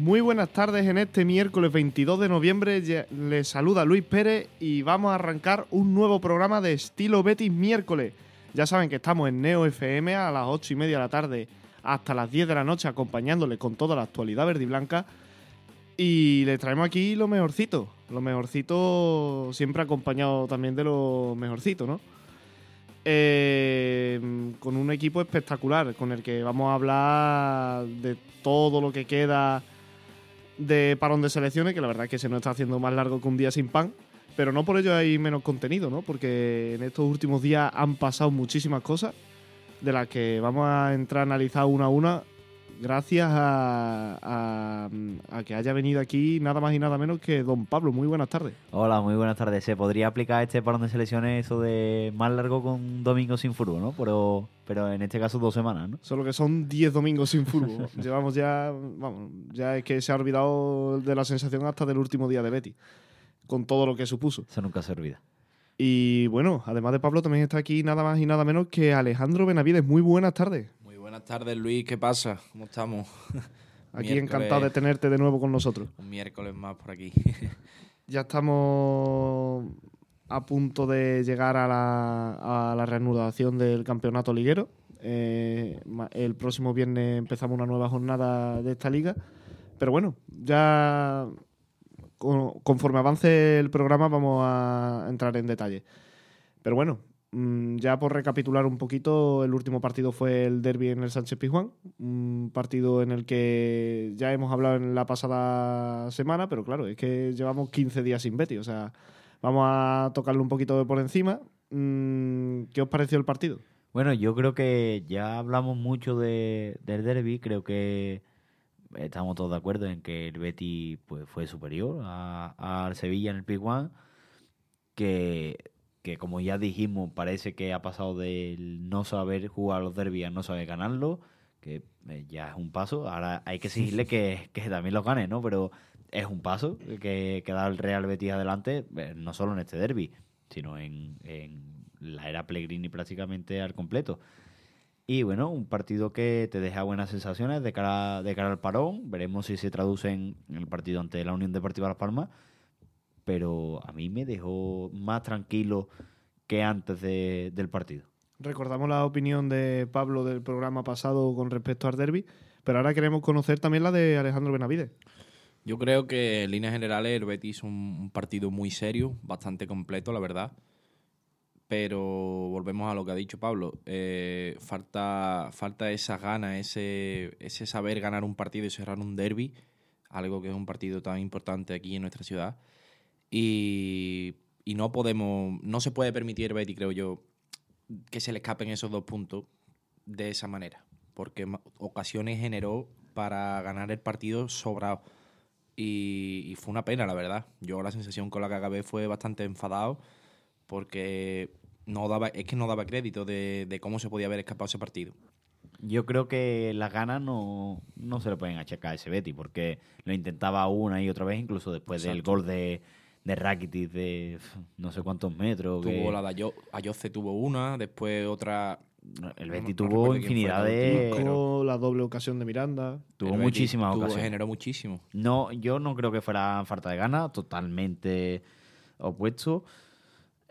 Muy buenas tardes en este miércoles 22 de noviembre. Les saluda Luis Pérez y vamos a arrancar un nuevo programa de estilo Betis miércoles. Ya saben que estamos en Neo FM a las 8 y media de la tarde hasta las 10 de la noche acompañándoles con toda la actualidad verde y blanca. Y les traemos aquí lo mejorcito. Lo mejorcito siempre acompañado también de lo mejorcito, ¿no? Eh, con un equipo espectacular con el que vamos a hablar de todo lo que queda de parón de selecciones, que la verdad es que se nos está haciendo más largo que un día sin pan, pero no por ello hay menos contenido, ¿no? Porque en estos últimos días han pasado muchísimas cosas de las que vamos a entrar a analizar una a una gracias a, a- a que haya venido aquí nada más y nada menos que don Pablo. Muy buenas tardes. Hola, muy buenas tardes. ¿Se podría aplicar este parón de selecciones eso de más largo con un domingo sin fútbol, no? Pero, pero en este caso dos semanas, ¿no? Solo que son 10 domingos sin fútbol. Llevamos ya, vamos, ya es que se ha olvidado de la sensación hasta del último día de Betty, con todo lo que supuso. Eso nunca se olvida. Y bueno, además de Pablo, también está aquí nada más y nada menos que Alejandro Benavides. Muy buenas tardes. Buenas tardes, Luis. ¿Qué pasa? ¿Cómo estamos? Aquí Miércoles- encantado de tenerte de nuevo con nosotros. Un miércoles más por aquí. Ya estamos a punto de llegar a la, a la reanudación del campeonato liguero. Eh, el próximo viernes empezamos una nueva jornada de esta liga. Pero bueno, ya con- conforme avance el programa vamos a entrar en detalle. Pero bueno, ya por recapitular un poquito, el último partido fue el derby en el Sánchez Pizjuán, un partido en el que ya hemos hablado en la pasada semana, pero claro, es que llevamos 15 días sin Betty, o sea, vamos a tocarlo un poquito por encima. Mm, ¿Qué os pareció el partido? Bueno, yo creo que ya hablamos mucho de, del derby. Creo que estamos todos de acuerdo en que el Betis pues, fue superior al Sevilla en el Pizjuán. Que, que, como ya dijimos, parece que ha pasado del no saber jugar los derbis a no saber ganarlo. Que eh, ya es un paso. Ahora hay que exigirle que, que también los gane, ¿no? Pero es un paso que, que da el Real Betis adelante, eh, no solo en este derby, sino en, en la era Pellegrini prácticamente al completo. Y bueno, un partido que te deja buenas sensaciones de cara, de cara al parón. Veremos si se traduce en el partido ante la Unión Deportiva Las Palmas. Pero a mí me dejó más tranquilo que antes de- del partido. Recordamos la opinión de Pablo del programa pasado con respecto al derby, pero ahora queremos conocer también la de Alejandro Benavides. Yo creo que en líneas generales el Betis es un, un partido muy serio, bastante completo, la verdad. Pero volvemos a lo que ha dicho Pablo. eh, falta, falta esa gana, ese, ese saber ganar un partido y cerrar un derby, algo que es un partido tan importante aquí en nuestra ciudad. Y, y no podemos, no se puede permitir Betis, creo yo, que se le escapen esos dos puntos de esa manera. Porque ocasiones generó para ganar el partido sobrado. Y, y fue una pena, la verdad. Yo la sensación con la que acabé fue bastante enfadado porque no daba, es que no daba crédito de, de cómo se podía haber escapado ese partido. Yo creo que las ganas no, no se le pueden achacar a ese Betty, porque lo intentaba una y otra vez, incluso después del gol de, de Rakitic de no sé cuántos metros. que- Tuvo la de Ayo- Ayoce tuvo una, después otra. el Betty no tuvo infinidad la de... pero- la doble ocasión de Miranda. Tuvo el muchísimas tuvo- ocasiones. Generó muchísimo. No, yo no creo que fuera falta de ganas, totalmente opuesto.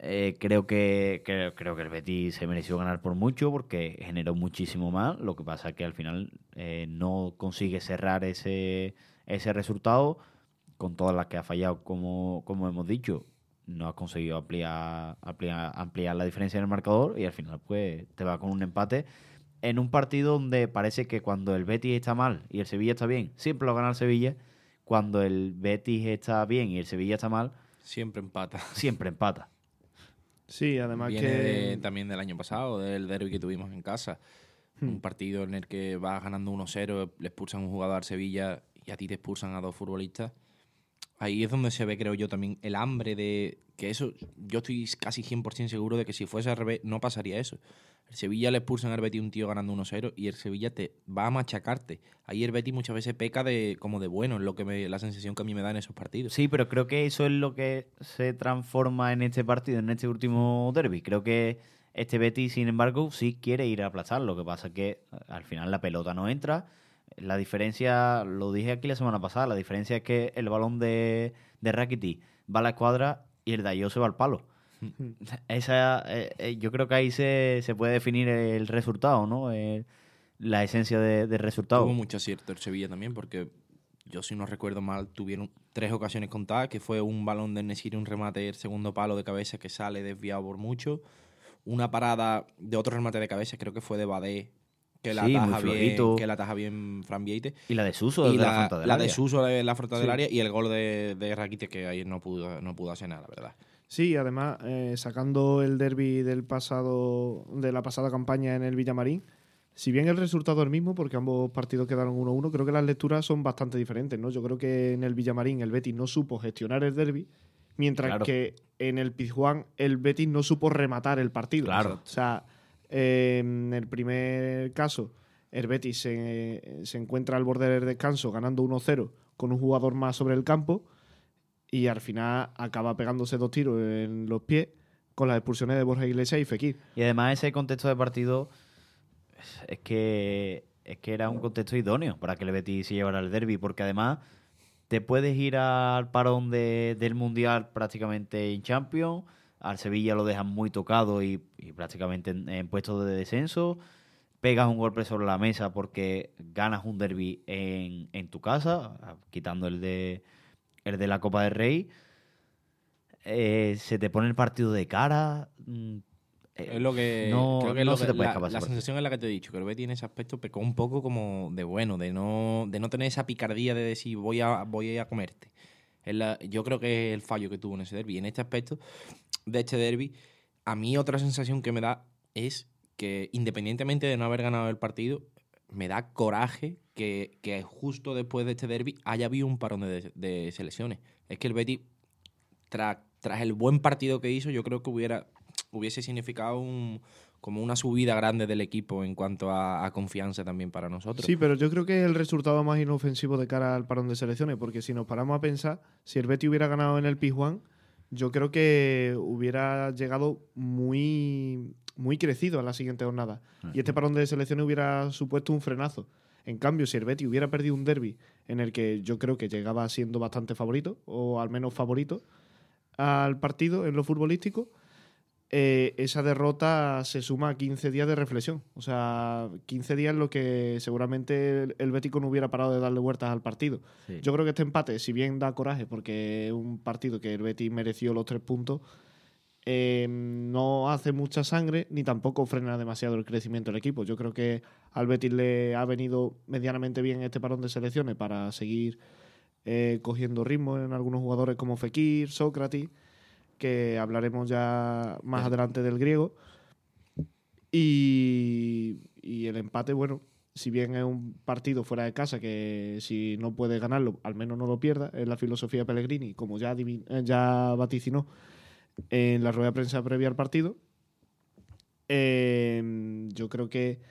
Eh, creo que creo, creo que el Betis se mereció ganar por mucho porque generó muchísimo más. Lo que pasa es que al final eh, no consigue cerrar ese, ese resultado con todas las que ha fallado, como, como hemos dicho. No ha conseguido ampliar, ampliar, ampliar la diferencia en el marcador y al final pues te va con un empate en un partido donde parece que cuando el Betis está mal y el Sevilla está bien, siempre lo gana el Sevilla. Cuando el Betis está bien y el Sevilla está mal, Siempre empata. siempre empata. Sí, además Viene que... de- también del año pasado, del derby que tuvimos en casa. Un partido en el que vas ganando 1-0, le expulsan un jugador al Sevilla y a ti te expulsan a dos futbolistas. Ahí es donde se ve, creo yo, también el hambre de que eso, yo estoy casi 100% seguro de que si fuese al revés no pasaría eso. El Sevilla le expulsan al Betis un tío ganando 1-0 y el Sevilla te va a machacarte. Ahí el Betis muchas veces peca de como de bueno, es lo que me, la sensación que a mí me da en esos partidos. Sí, pero creo que eso es lo que se transforma en este partido, en este último derby. Creo que este Betis, sin embargo, sí quiere ir a aplazar. Lo que pasa es que al final la pelota no entra. La diferencia, lo dije aquí la semana pasada, la diferencia es que el balón de, de Rakiti va a la escuadra y el de se va al palo. Esa, eh, eh, yo creo que ahí se, se puede definir el resultado, ¿no? La esencia de- del resultado. Tuvo mucho acierto el Sevilla también, porque yo, si no recuerdo mal, tuvieron tres ocasiones contadas, que fue un balón de Nesiri, un remate, el segundo palo de cabeza que sale desviado por mucho, una parada de otro remate de cabeza, creo que fue de Badé, que la Sí, muy ataja bien, que la ataja bien Fran Vieite, Y la de Suso y desde la, la, la de. Suso de la frontal del Sí. área y el gol de, de Rakite, que ayer no pudo, no pudo hacer nada, la verdad. Sí, además, eh, sacando el derby del pasado, de la pasada campaña en el Villamarín, si bien el resultado es el mismo, porque ambos partidos quedaron 1-1, creo que las lecturas son bastante diferentes, ¿no? Yo creo que en el Villamarín el Betis no supo gestionar el derby, mientras Claro. que en el Pizjuán el Betis no supo rematar el partido. Claro. O sea, en el primer caso, el Betis se, se encuentra al borde del descanso ganando 1-0 con un jugador más sobre el campo y al final acaba pegándose dos tiros en los pies con las expulsiones de Borja Iglesias y Fekir. Y además ese contexto de partido es que es que era un contexto idóneo para que el Betis se llevara el derby, porque además te puedes ir al parón de- del Mundial prácticamente en Champions, al Sevilla lo dejan muy tocado y, y prácticamente en, en puestos de descenso, pegas un golpe sobre la mesa porque ganas un derby en, en tu casa, quitando el de, el de la Copa del Rey. Eh, se te pone el partido de cara. mm, eh, Es lo que. no, creo que es no lo se te puede la, escapar la sensación es la que te he dicho, que el Betis en ese aspecto pecó un poco como de bueno, de no, de no tener esa picardía de decir voy a, voy a comerte. Yo creo que es el fallo que tuvo en ese derby. En este aspecto de este derby, a mí otra sensación que me da es que independientemente de no haber ganado el partido, me da coraje que, justo después de este derby haya habido un parón de, selecciones. Es que el tras, tras el buen partido que hizo, yo creo que hubiera hubiese significado un, como una subida grande del equipo en cuanto a, a confianza también para nosotros. Sí, pero yo creo que es el resultado más inofensivo de cara al parón de selecciones, porque si nos paramos a pensar, si el Betis hubiera ganado en el Pizjuán, yo creo que hubiera llegado muy, muy crecido a la siguiente jornada. Y este parón de selecciones hubiera supuesto un frenazo. En cambio, si el Betis hubiera perdido un derby en el que yo creo que llegaba siendo bastante favorito, o al menos favorito, al partido en lo futbolístico, eh, esa derrota se suma a 15 días de reflexión. O sea, 15 días en lo que seguramente el, el Bético no hubiera parado de darle vueltas al partido. Sí. Yo creo que este empate, si bien da coraje, porque es un partido que el Betis mereció los tres puntos, eh, no hace mucha sangre ni tampoco frena demasiado el crecimiento del equipo. Yo creo que al Betis le ha venido medianamente bien este parón de selecciones para seguir eh, cogiendo ritmo en algunos jugadores como Fekir, Sócrates, que hablaremos ya más adelante del griego. Y, y el empate, bueno, si bien es un partido fuera de casa que si no puede ganarlo, al menos no lo pierda, es la filosofía Pellegrini, como ya, eh, ya vaticinó en la rueda de prensa previa al partido. Eh, yo creo que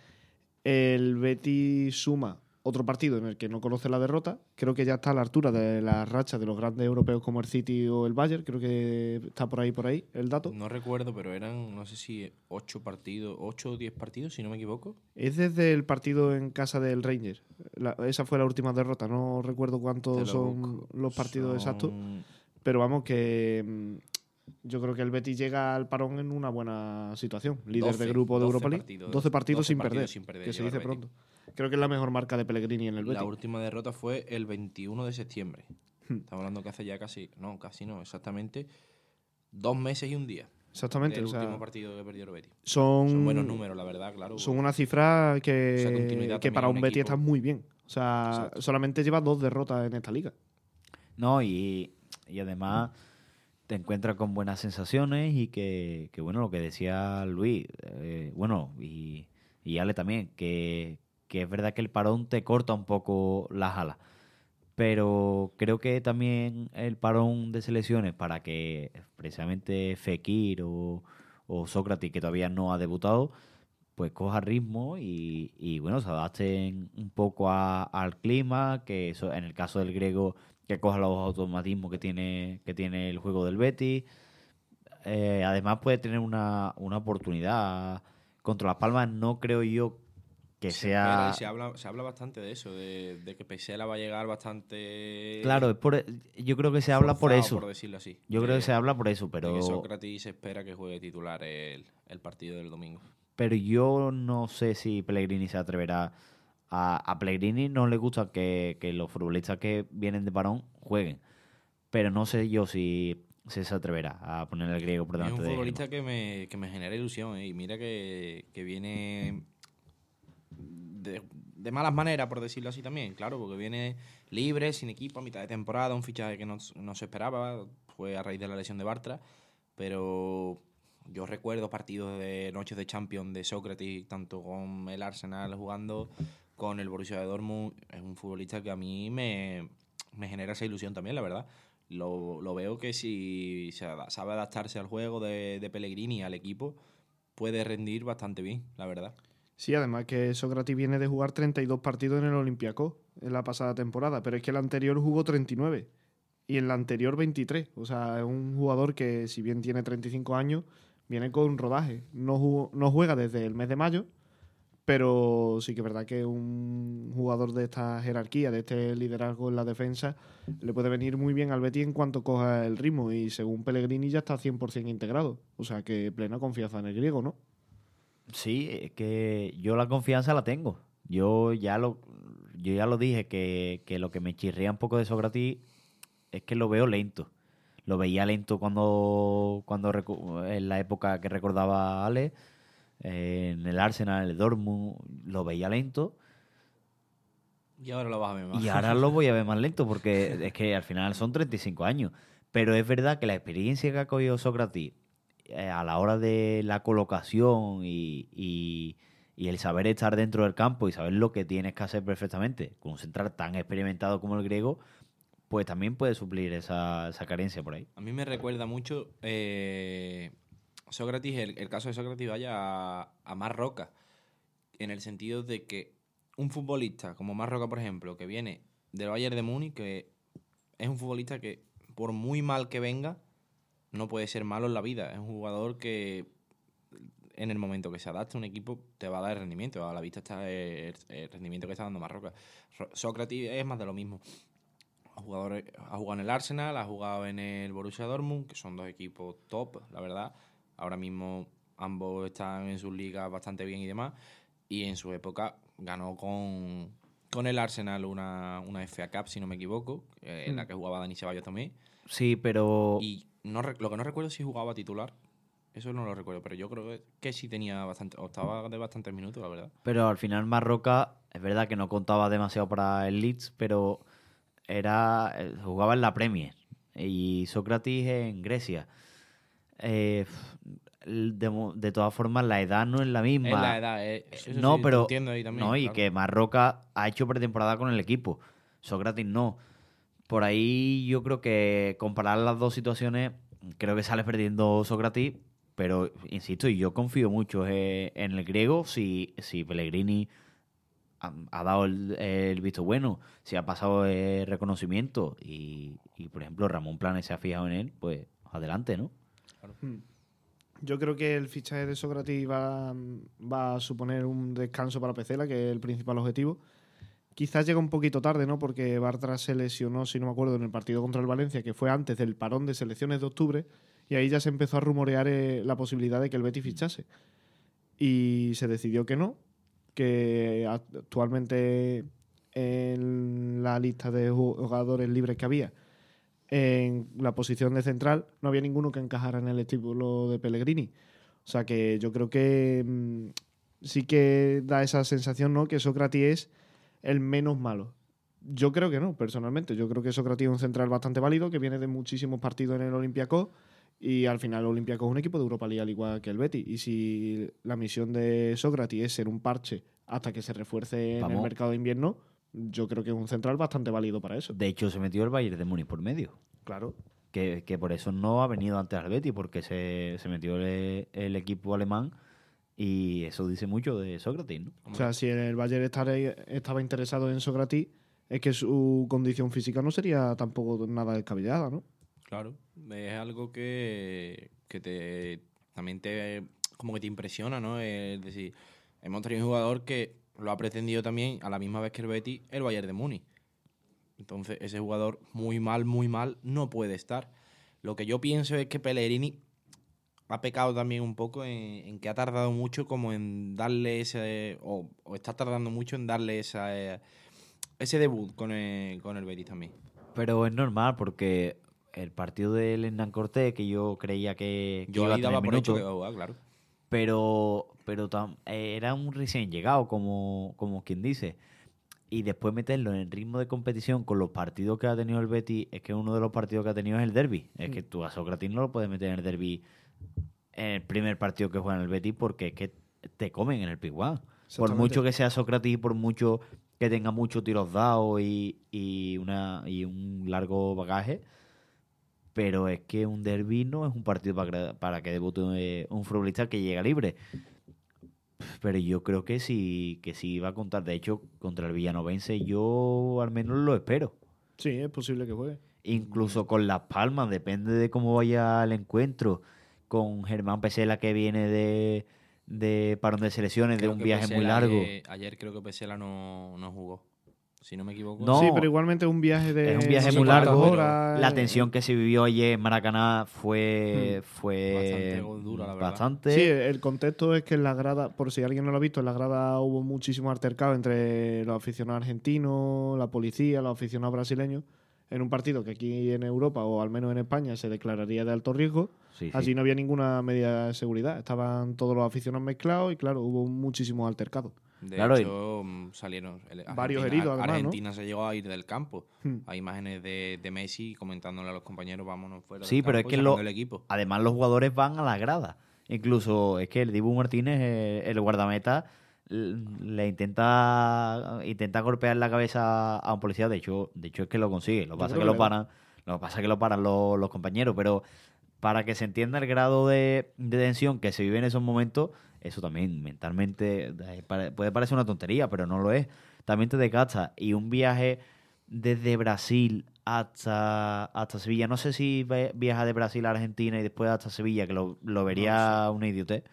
el Betis suma otro partido en el que no conoce la derrota. Creo que ya está a la altura de la racha de los grandes europeos como el City o el Bayern. Creo que está por ahí, por ahí el dato. No recuerdo, pero eran, no sé si ocho partidos, ocho o diez partidos, si no me equivoco. Es desde el partido en casa del Rangers. La- esa fue la última derrota. No recuerdo cuántos lo son busco. los partidos Son- exactos. Pero vamos, que mm, yo creo que el Betis llega al parón en una buena situación. Líder 12, de grupo de 12 Europa League. partidos, 12 partidos, 12 sin, partidos perder, sin perder Que se dice pronto. Creo que es la mejor marca de Pellegrini en el Betis. La última derrota fue el 21 de septiembre. Hmm. Estamos hablando que hace ya casi, no, casi no, exactamente dos meses y un día. Exactamente. El o sea, último partido que perdió el Betis. son, Son buenos números, la verdad, claro. Son una cifra que, que para un un Betis equipo. está muy bien. O sea, Exacto. solamente lleva dos derrotas en esta liga. No, y, y además te encuentras con buenas sensaciones y que, que, bueno, lo que decía Luis, eh, bueno, y, y Ale también, que, que es verdad que el parón te corta un poco las alas. Pero creo que también el parón de selecciones para que precisamente Fekir o, o Sócrates, que todavía no ha debutado, pues coja ritmo y, bueno, se adapten un poco al clima, que eso, en el caso del griego, que coja los automatismos que tiene, que tiene el juego del Betis. Eh, además puede tener una, una oportunidad contra Las Palmas. No creo yo que Se sea... Se habla, se habla bastante de eso, de, de que Pesela va a llegar bastante. Claro, es por, yo creo que se habla por eso. Por decirlo así. Yo creo que se habla por eso, de pero... que Sócrates espera que juegue titular el, el partido del domingo. pero yo no sé si Pellegrini se atreverá. A, a Pellegrini no le gusta que, que los futbolistas que vienen de parón jueguen. Pero no sé yo si, se atreverá a poner el griego por Es delante un de futbolista que me, que me genera ilusión, ¿eh? y mira que, que viene de, malas maneras, por decirlo así también, claro, porque viene libre, sin equipo, a mitad de temporada, un fichaje que no, no se esperaba, fue a raíz de la lesión de Bartra, pero yo recuerdo partidos de noches de Champions de Sócrates, tanto con el Arsenal jugando, con el Borussia de Dortmund, es un futbolista que a mí me, me genera esa ilusión también, la verdad. Lo, lo veo que si sabe adaptarse al juego de, de Pellegrini al equipo, puede rendir bastante bien, la verdad. Sí, además que Sócrates viene de jugar 32 partidos en el Olympiacos en la pasada temporada, pero es que el anterior jugó 39 y en la anterior 23. O sea, es un jugador que, si bien tiene 35 años, viene con rodaje. No, jugó- no juega desde el mes de mayo, pero sí que es verdad que un jugador de esta jerarquía, de este liderazgo en la defensa, le puede venir muy bien al Betis en cuanto coja el ritmo y según Pellegrini ya está 100% integrado. O sea, que plena confianza en el griego, ¿no? Sí, es que yo la confianza la tengo. Yo ya lo, yo ya lo dije que, que lo que me chirría un poco de Sócrates es que lo veo lento. Lo veía lento cuando, cuando en la época que recordaba Ale, eh, en el Arsenal, en el Dortmund, lo veía lento. Y ahora lo vas a ver más. Y ahora lo voy a ver más lento porque es que al final son 35 años. Pero es verdad que la experiencia que ha cogido Sócrates eh, a la hora de la colocación y, el saber estar dentro del campo y saber lo que tienes que hacer perfectamente con un central tan experimentado como el griego, pues también puede suplir esa, carencia por ahí. A mí me recuerda mucho eh, Sócrates, el, caso de Sócrates vaya a, a Marroca, en el sentido de que un futbolista como Marroca, por ejemplo, que viene del Bayern de Múnich, que es un futbolista que por muy mal que venga, no puede ser malo en la vida. Es un jugador que en el momento que se adapte a un equipo te va a dar el rendimiento. A la vista está el, el rendimiento que está dando Marroca. Ro- Sócrates es más de lo mismo. Ha jugado, ha jugado en el Arsenal, ha jugado en el Borussia Dortmund, que son dos equipos top, la verdad. Ahora mismo ambos están en sus ligas bastante bien y demás. Y en su época ganó con, con el Arsenal una, una FA Cup, si no me equivoco, eh, en la que jugaba Dani Ceballos también. Sí, pero Y no, lo que no recuerdo es si jugaba titular. Eso no lo recuerdo, pero yo creo que, que sí tenía bastante, o estaba de bastantes minutos, la verdad. Pero al final Marroca, es verdad que no contaba demasiado para el Leeds, pero era eh, jugaba en la Premier y Sócrates en Grecia. Eh, de, de todas formas, la edad no es la misma. Es la edad, eh, eso no, sí, pero entiendo ahí también, no y claro. que Marroca ha hecho pretemporada con el equipo. Sócrates no. Por ahí yo creo que comparar las dos situaciones, creo que sale perdiendo Sócrates, pero insisto, y yo confío mucho eh, en el griego si, si Pellegrini ha, dado el, visto bueno, si ha pasado el reconocimiento y, y, por ejemplo Ramón Planes se ha fijado en él, pues adelante, ¿no? Yo creo que el fichaje de Sócrates va, va a suponer un descanso para Pecela, que es el principal objetivo. Quizás llega un poquito tarde, ¿no? Porque Bartra se lesionó, si no me acuerdo, en el partido contra el Valencia, que fue antes del parón de selecciones de octubre, y ahí ya se empezó a rumorear eh, la posibilidad de que el Betis fichase. Y se decidió que no, que actualmente en la lista de jugadores libres que había, en la posición de central no había ninguno que encajara en el estilo de Pellegrini. O sea que yo creo que mm, sí que da esa sensación, ¿no? Que Sócrates es el menos malo. Yo creo que no, personalmente. Yo creo que Sócrates es un central bastante válido, que viene de muchísimos partidos en el Olympiacos y al final el Olympiacos es un equipo de Europa League al igual que el Betis. Y si la misión de Sócrates es ser un parche hasta que se refuerce en el mercado de invierno, yo creo que es un central bastante válido para eso. De hecho, se metió el Bayern de Múnich por medio. Claro. que, que por eso no ha venido antes al Betis, porque se, se metió el, el equipo alemán y eso dice mucho de Sócrates, ¿no? O sea, si el Bayern estaba interesado en Sócrates, es que su condición física no sería tampoco nada descabellada, ¿no? Claro, es algo que, que te también te como que te impresiona, ¿no? Es decir, hemos tenido un jugador que lo ha pretendido también a la misma vez que el Betis el Bayern de Múnich. Entonces, ese jugador muy mal, muy mal, no puede estar. Lo que yo pienso es que Pellegrini ha pecado también un poco en, en que ha tardado mucho como en darle ese... o, o está tardando mucho en darle esa, eh, ese debut con el, con el Betis también. Pero es normal porque el partido del Hernán Cortés, que yo creía que, que Yo iba ahí daba por hecho que minutos, jugar, claro. pero, pero tam- eh, era un recién llegado, como, como quien dice. Y después meterlo en el ritmo de competición con los partidos que ha tenido el Betis, es que uno de los partidos que ha tenido es el derby. Es que tú a Sócrates no lo puedes meter en el derby en el primer partido que juega en el Betis porque es que te comen en el Piguán. Por mucho que sea Sócrates y por mucho que tenga muchos tiros dados y, y, una, y un largo bagaje, pero es que un derby no es un partido para, para que debute eh, un futbolista que llega libre. Pero yo creo que sí, que sí va a contar. De hecho, contra el Villanovense yo al menos lo espero. Sí, es posible que juegue. Incluso con Las Palmas, depende de cómo vaya el encuentro. Con Germán Pesela que viene de, de parón de selecciones, de un viaje muy largo. Ayer, ayer creo que Pesela no, no jugó. Si no me equivoco. No, sí, pero igualmente es un viaje de. es un viaje muy largo. horas, La eh, tensión que se vivió ayer en Maracaná fue, fue Bastante dura, la verdad. bastante. Sí, el contexto es que en la grada, por si alguien no lo ha visto, en la grada hubo muchísimo altercado entre los aficionados argentinos, la policía, los aficionados brasileños, en un partido que aquí en Europa, o al menos en España, se declararía de alto riesgo. Sí, sí. Allí no había ninguna medida de seguridad. Estaban todos los aficionados mezclados y, claro, hubo muchísimos altercados. De Claro, hecho, mm, salieron. el- Varios Argentina- heridos, además, ¿no? Argentina se llegó a ir del campo. Hmm. Hay imágenes de, de Messi comentándole a los compañeros, vámonos fuera. Sí, del pero es campo que sacando lo- el equipo. Además, los jugadores van a la grada. Incluso es que el Dibu Martínez, eh, el guardameta, le intenta intenta golpear la cabeza a un policía. De hecho, de hecho es que lo consigue. Lo pasa que que lo paran, lo que pasa es que lo paran los, los compañeros. Pero para que se entienda el grado de, de tensión que se vive en esos momentos, eso también mentalmente puede parecer una tontería, pero no lo es. También te desgasta. Y un viaje desde Brasil hasta, hasta Sevilla. No sé si viaja de Brasil a Argentina y después hasta Sevilla, que lo, lo vería una idiotez.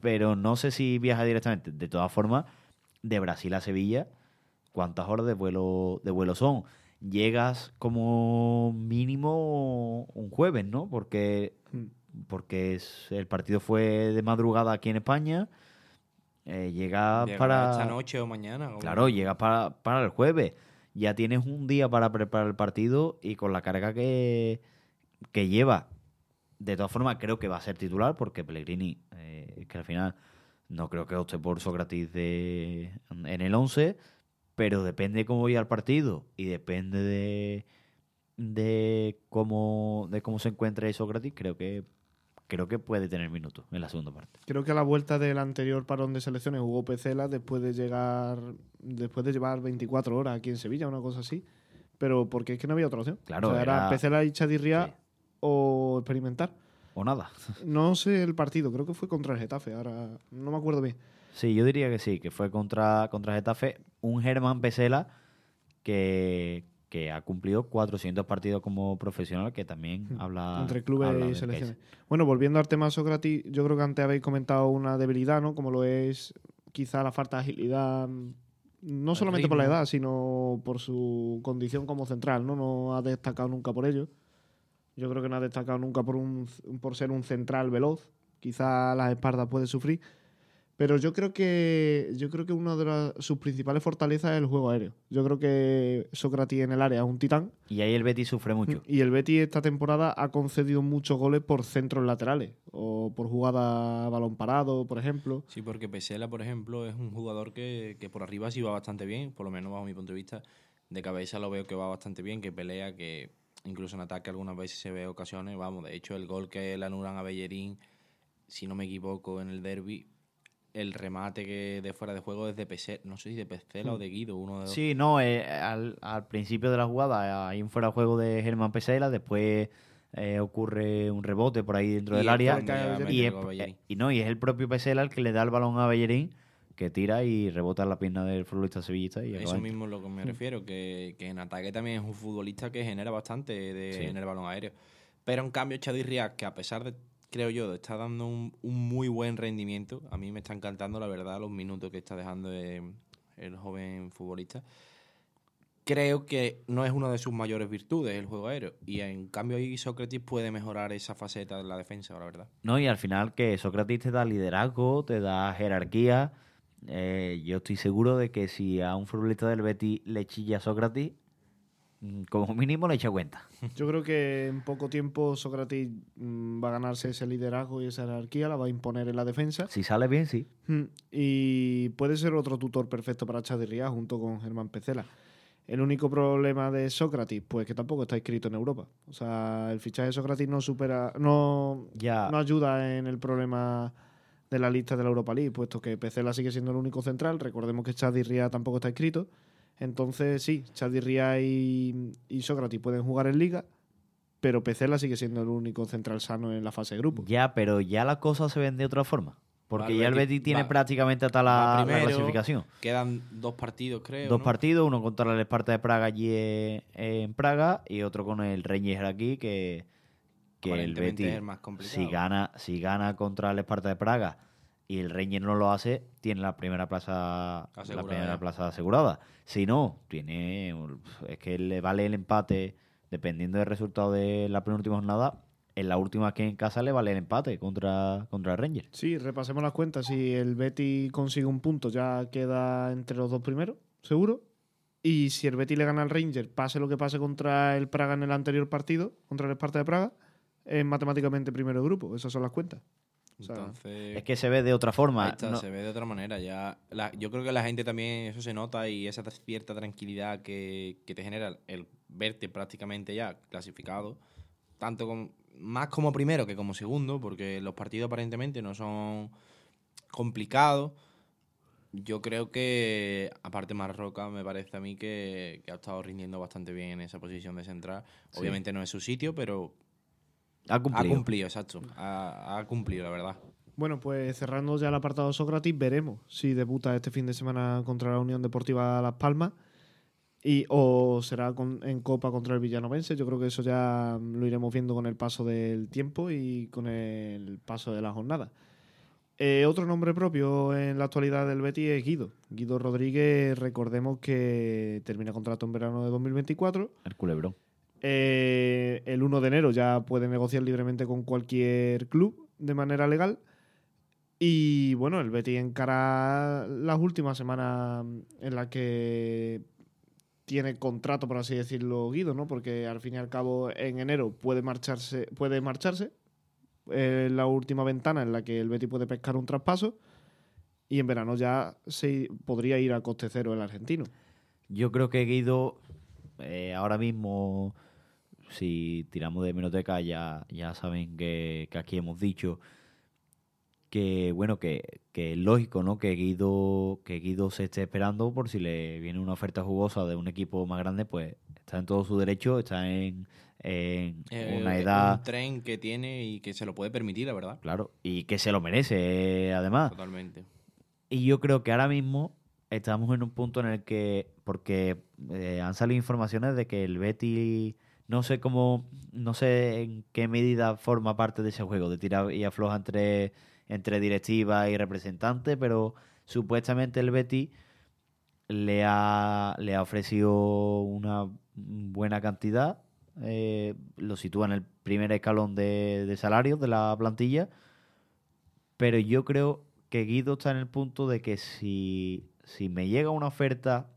Pero no sé si viaja directamente. De todas formas, de Brasil a Sevilla, ¿cuántas horas de vuelo, de vuelo son? Llegas como mínimo un jueves, ¿no? Porque, Hmm. Porque es- el partido fue de madrugada aquí en España. Eh, llega Llegará para... esta noche o mañana. Claro, llega para, para el jueves. Ya tienes un día para preparar el partido y con la carga que, que lleva. De todas formas, creo que va a ser titular porque Pellegrini, eh, que al final no creo que opte por Sócrates de, en el 11, pero depende cómo vaya el partido y depende de, de cómo de cómo se encuentre Sócrates, creo que creo que puede tener minutos en la segunda parte. Creo que a la vuelta del anterior parón de selecciones jugó Pecela después de llegar, después de llevar 24 horas aquí en Sevilla, una cosa así. Pero porque es que no había otra opción. Claro, O sea, era era- Pecela y Chadirría Sí. o experimentar. O nada. No sé el partido, creo que fue contra el Getafe, ahora no me acuerdo bien. Sí, yo diría que sí, que fue contra, contra Getafe un Germán Pesela que, que ha cumplido 400 partidos como profesional, que también habla. entre clubes habla y selecciones. case. Bueno, volviendo al tema Sócrates, yo creo que antes habéis comentado una debilidad, ¿no? Como lo es quizá la falta de agilidad, no El solamente por la edad, sino por su condición como central, ¿no? No ha destacado nunca por ello. Yo creo que no ha destacado nunca por, un, por ser un central veloz. Quizá las espaldas puede sufrir. Pero yo creo que yo creo que una de las- sus principales fortalezas es el juego aéreo. Yo creo que Sócrates en el área es un titán. Y ahí el Betis sufre mucho. Y el Betis esta temporada ha concedido muchos goles por centros laterales o por jugada a balón parado, por ejemplo. Sí, porque Pesela, por ejemplo, es un jugador que, que por arriba sí va bastante bien, por lo menos bajo mi punto de vista. De cabeza lo veo que va bastante bien, que pelea, que incluso en ataque algunas veces se ve ocasiones. Vamos, de hecho, el gol que le anulan a Bellerín, si no me equivoco, en el derby, el remate que de fuera de juego es de Pesela, no sé si de Pesela o de Guido, uno de los Sí, no, eh, al, al principio de la jugada hay un fuera de juego de Germán Pesela, después eh, ocurre un rebote por ahí dentro Y del área. Y es, y no, y es el propio Pesela el que le da el balón a Bellerín, que tira y rebota en la pierna del futbolista sevillista. Y Eso mismo es lo que me refiero, que, que en ataque también es un futbolista que genera bastante de, Sí. en el balón aéreo. Pero en cambio, Chadi Riaz, que a pesar de, creo yo, estar dando un, muy buen rendimiento, a mí me está encantando, la verdad, los minutos que está dejando el joven futbolista, creo que no es una de sus mayores virtudes el juego aéreo. Y en cambio ahí Sócrates puede mejorar esa faceta de la defensa, la verdad. No, y al final que Sócrates te da liderazgo, te da jerarquía. Eh, yo estoy seguro de que si a un futbolista del Betis le chilla a Sócrates, como mínimo le echa cuenta. Yo creo que en poco tiempo Sócrates mm, va a ganarse ese liderazgo y esa jerarquía, la va a imponer en la defensa. Si sale bien, sí. Mm, Y puede ser otro tutor perfecto para Chadirría junto con Germán Pecela. El único problema de Sócrates, pues que tampoco está inscrito en Europa. O sea, el fichaje de Sócrates no supera, no, Ya. no ayuda en el problema de la lista de la Europa League, puesto que Pecela sigue siendo el único central. Recordemos que Chadirría tampoco está inscrito. Entonces, sí, Chadirría y, y Sócrates pueden jugar en Liga, pero Pecela sigue siendo el único central sano en la fase de grupo. Ya, pero ya la cosa se ven de otra forma. Porque ya el Betis- tiene va- prácticamente hasta la, clasificación. Quedan dos partidos, creo. Dos ¿no? partidos, uno contra el Esparta de Praga allí eh, en Praga y otro con el Rangers aquí, que, que el Betis, es el más complicado. si gana, si gana contra el Esparta de Praga y el Rangers no lo hace, tiene la primera plaza la Asegurada primera ya. plaza asegurada. Si no, tiene es que le vale el empate dependiendo del resultado de la penúltima jornada. En la última que en casa le vale el empate contra, contra el Rangers. Sí, repasemos las cuentas. Si el Betty consigue un punto, ya queda entre los dos primeros, seguro. Y si el Betty le gana al Ranger, pase lo que pase contra el Praga en el anterior partido, contra el Esparta de Praga, es matemáticamente primero de grupo. Esas son las cuentas. O sea, Entonces, Es que se ve de otra forma. está, no- se ve de otra manera. Ya la- yo creo que la gente también eso se nota y esa cierta tranquilidad que, que te genera el verte prácticamente ya clasificado, tanto como, más como primero que como segundo, porque los partidos aparentemente no son complicados. Yo creo que, aparte Marroca, me parece a mí que, que ha estado rindiendo bastante bien en esa posición de central. Sí. Obviamente no es su sitio, pero ha cumplido. ha cumplido, exacto. Ha, ha cumplido, la verdad. Bueno, pues cerrando ya el apartado Sócrates, veremos si debuta este fin de semana contra la Unión Deportiva Las Palmas y o será con- en Copa contra el Villanovense. Yo creo que eso ya lo iremos viendo con el paso del tiempo y con el paso de la jornada. Eh, otro nombre propio en la actualidad del Betis es Guido. Guido Rodríguez, recordemos que termina contrato en verano de 2024. El culebrón. Eh, el 1 de enero ya puede negociar libremente con cualquier club de manera legal. Y bueno, el Betis encara las últimas semanas en las que tiene contrato, por así decirlo, Guido, ¿no? Porque al fin y al cabo en enero puede marcharse, puede marcharse. La última ventana en la que el Betis puede pescar un traspaso. Y en verano ya se podría ir a coste cero el argentino. Yo creo que Guido, eh, ahora mismo, si tiramos de meroteca, ya, ya saben que, que aquí hemos dicho que, bueno, que, que es lógico, ¿no? Que Guido, que Guido se esté esperando por si le viene una oferta jugosa de un equipo más grande, pues está en todo su derecho, está en, en Eh, una es edad, Un tren que tiene y que se lo puede permitir, la verdad. claro, y que se lo merece, eh, además. Totalmente. Y yo creo que ahora mismo estamos en un punto en el que, porque eh, han salido informaciones de que el Betty, no sé cómo, no sé en qué medida forma parte de ese juego, de tirar y afloja entre, entre directiva y representante, pero supuestamente el Betty le ha, le ha ofrecido una buena cantidad, eh, lo sitúa en el primer escalón de, de salarios de la plantilla, pero yo creo que Guido está en el punto de que si, si me llega una oferta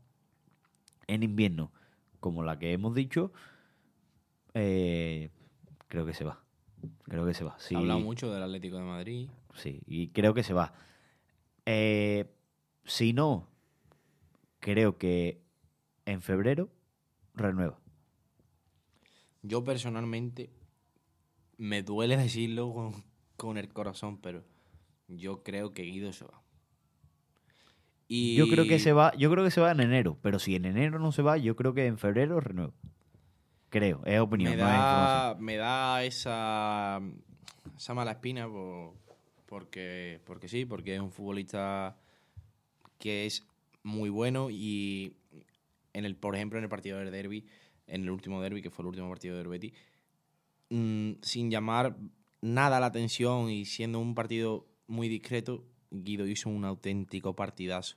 en invierno, como la que hemos dicho, eh, creo que se va. Creo que se va. Sí, ha hablado mucho del Atlético de Madrid. sí, y creo que se va. Eh, si no, creo que en febrero renueva. Yo personalmente me duele decirlo con, con el corazón, pero yo creo que Guido se va. Y Yo creo que se va, yo creo que se va en enero, pero si en enero no se va, yo creo que en febrero renueva. Creo, es opinión, me no es información. da, me da esa, esa mala espina por- porque, porque sí, porque es un futbolista que es muy bueno y en el, por ejemplo, en el partido del derby, en el último derby, que fue el último partido del Betis, mm, sin llamar nada la atención y siendo un partido muy discreto, Guido hizo un auténtico partidazo.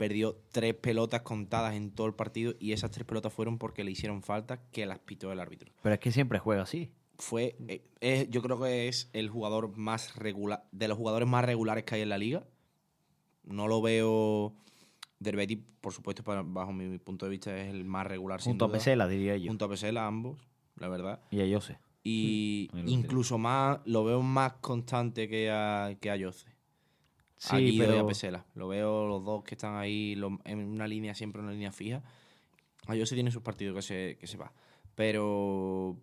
Perdió tres pelotas contadas en todo el partido y esas tres pelotas fueron porque le hicieron falta que las pitó el árbitro. Pero es que siempre juega así. Fue, eh, es- yo creo que es el jugador más regular, de los jugadores más regulares que hay en la liga. No lo veo del Betis, por supuesto, para- bajo mi, mi punto de vista, es el más regular. sin Junto a duda. Pesela, diría yo. Junto a Pesela, ambos, la verdad. Y a Jose. Y incluso más, lo veo más constante que a, que a Jose. A Sí, Guido y a Pesela. Lo veo los dos que están ahí lo- en una línea, siempre en una línea fija. A Jose tiene sus partidos que se, que se va. Pero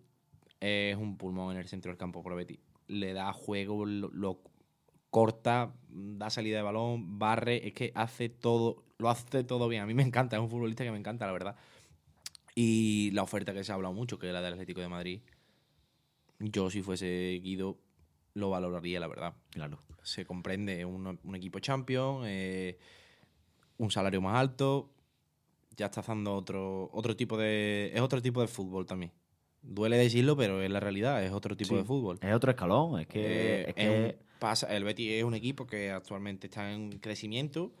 es un pulmón en el centro del campo por Betis. Le da juego, lo, lo corta, da salida de balón, barre, es que hace todo, lo hace todo bien. A mí me encanta, es un futbolista que me encanta, la verdad. Y la oferta que se ha hablado mucho, que es la del Atlético de Madrid, yo si fuese Guido lo valoraría, la verdad. claro. Se comprende un, un equipo champion, eh, un salario más alto, ya está haciendo otro, otro tipo de... Es otro tipo de fútbol también. Duele decirlo, pero es la realidad, es otro tipo Sí. de fútbol. Es otro escalón. Es que, Eh, es es que un- pasa, el Betis es un equipo que actualmente está en crecimiento,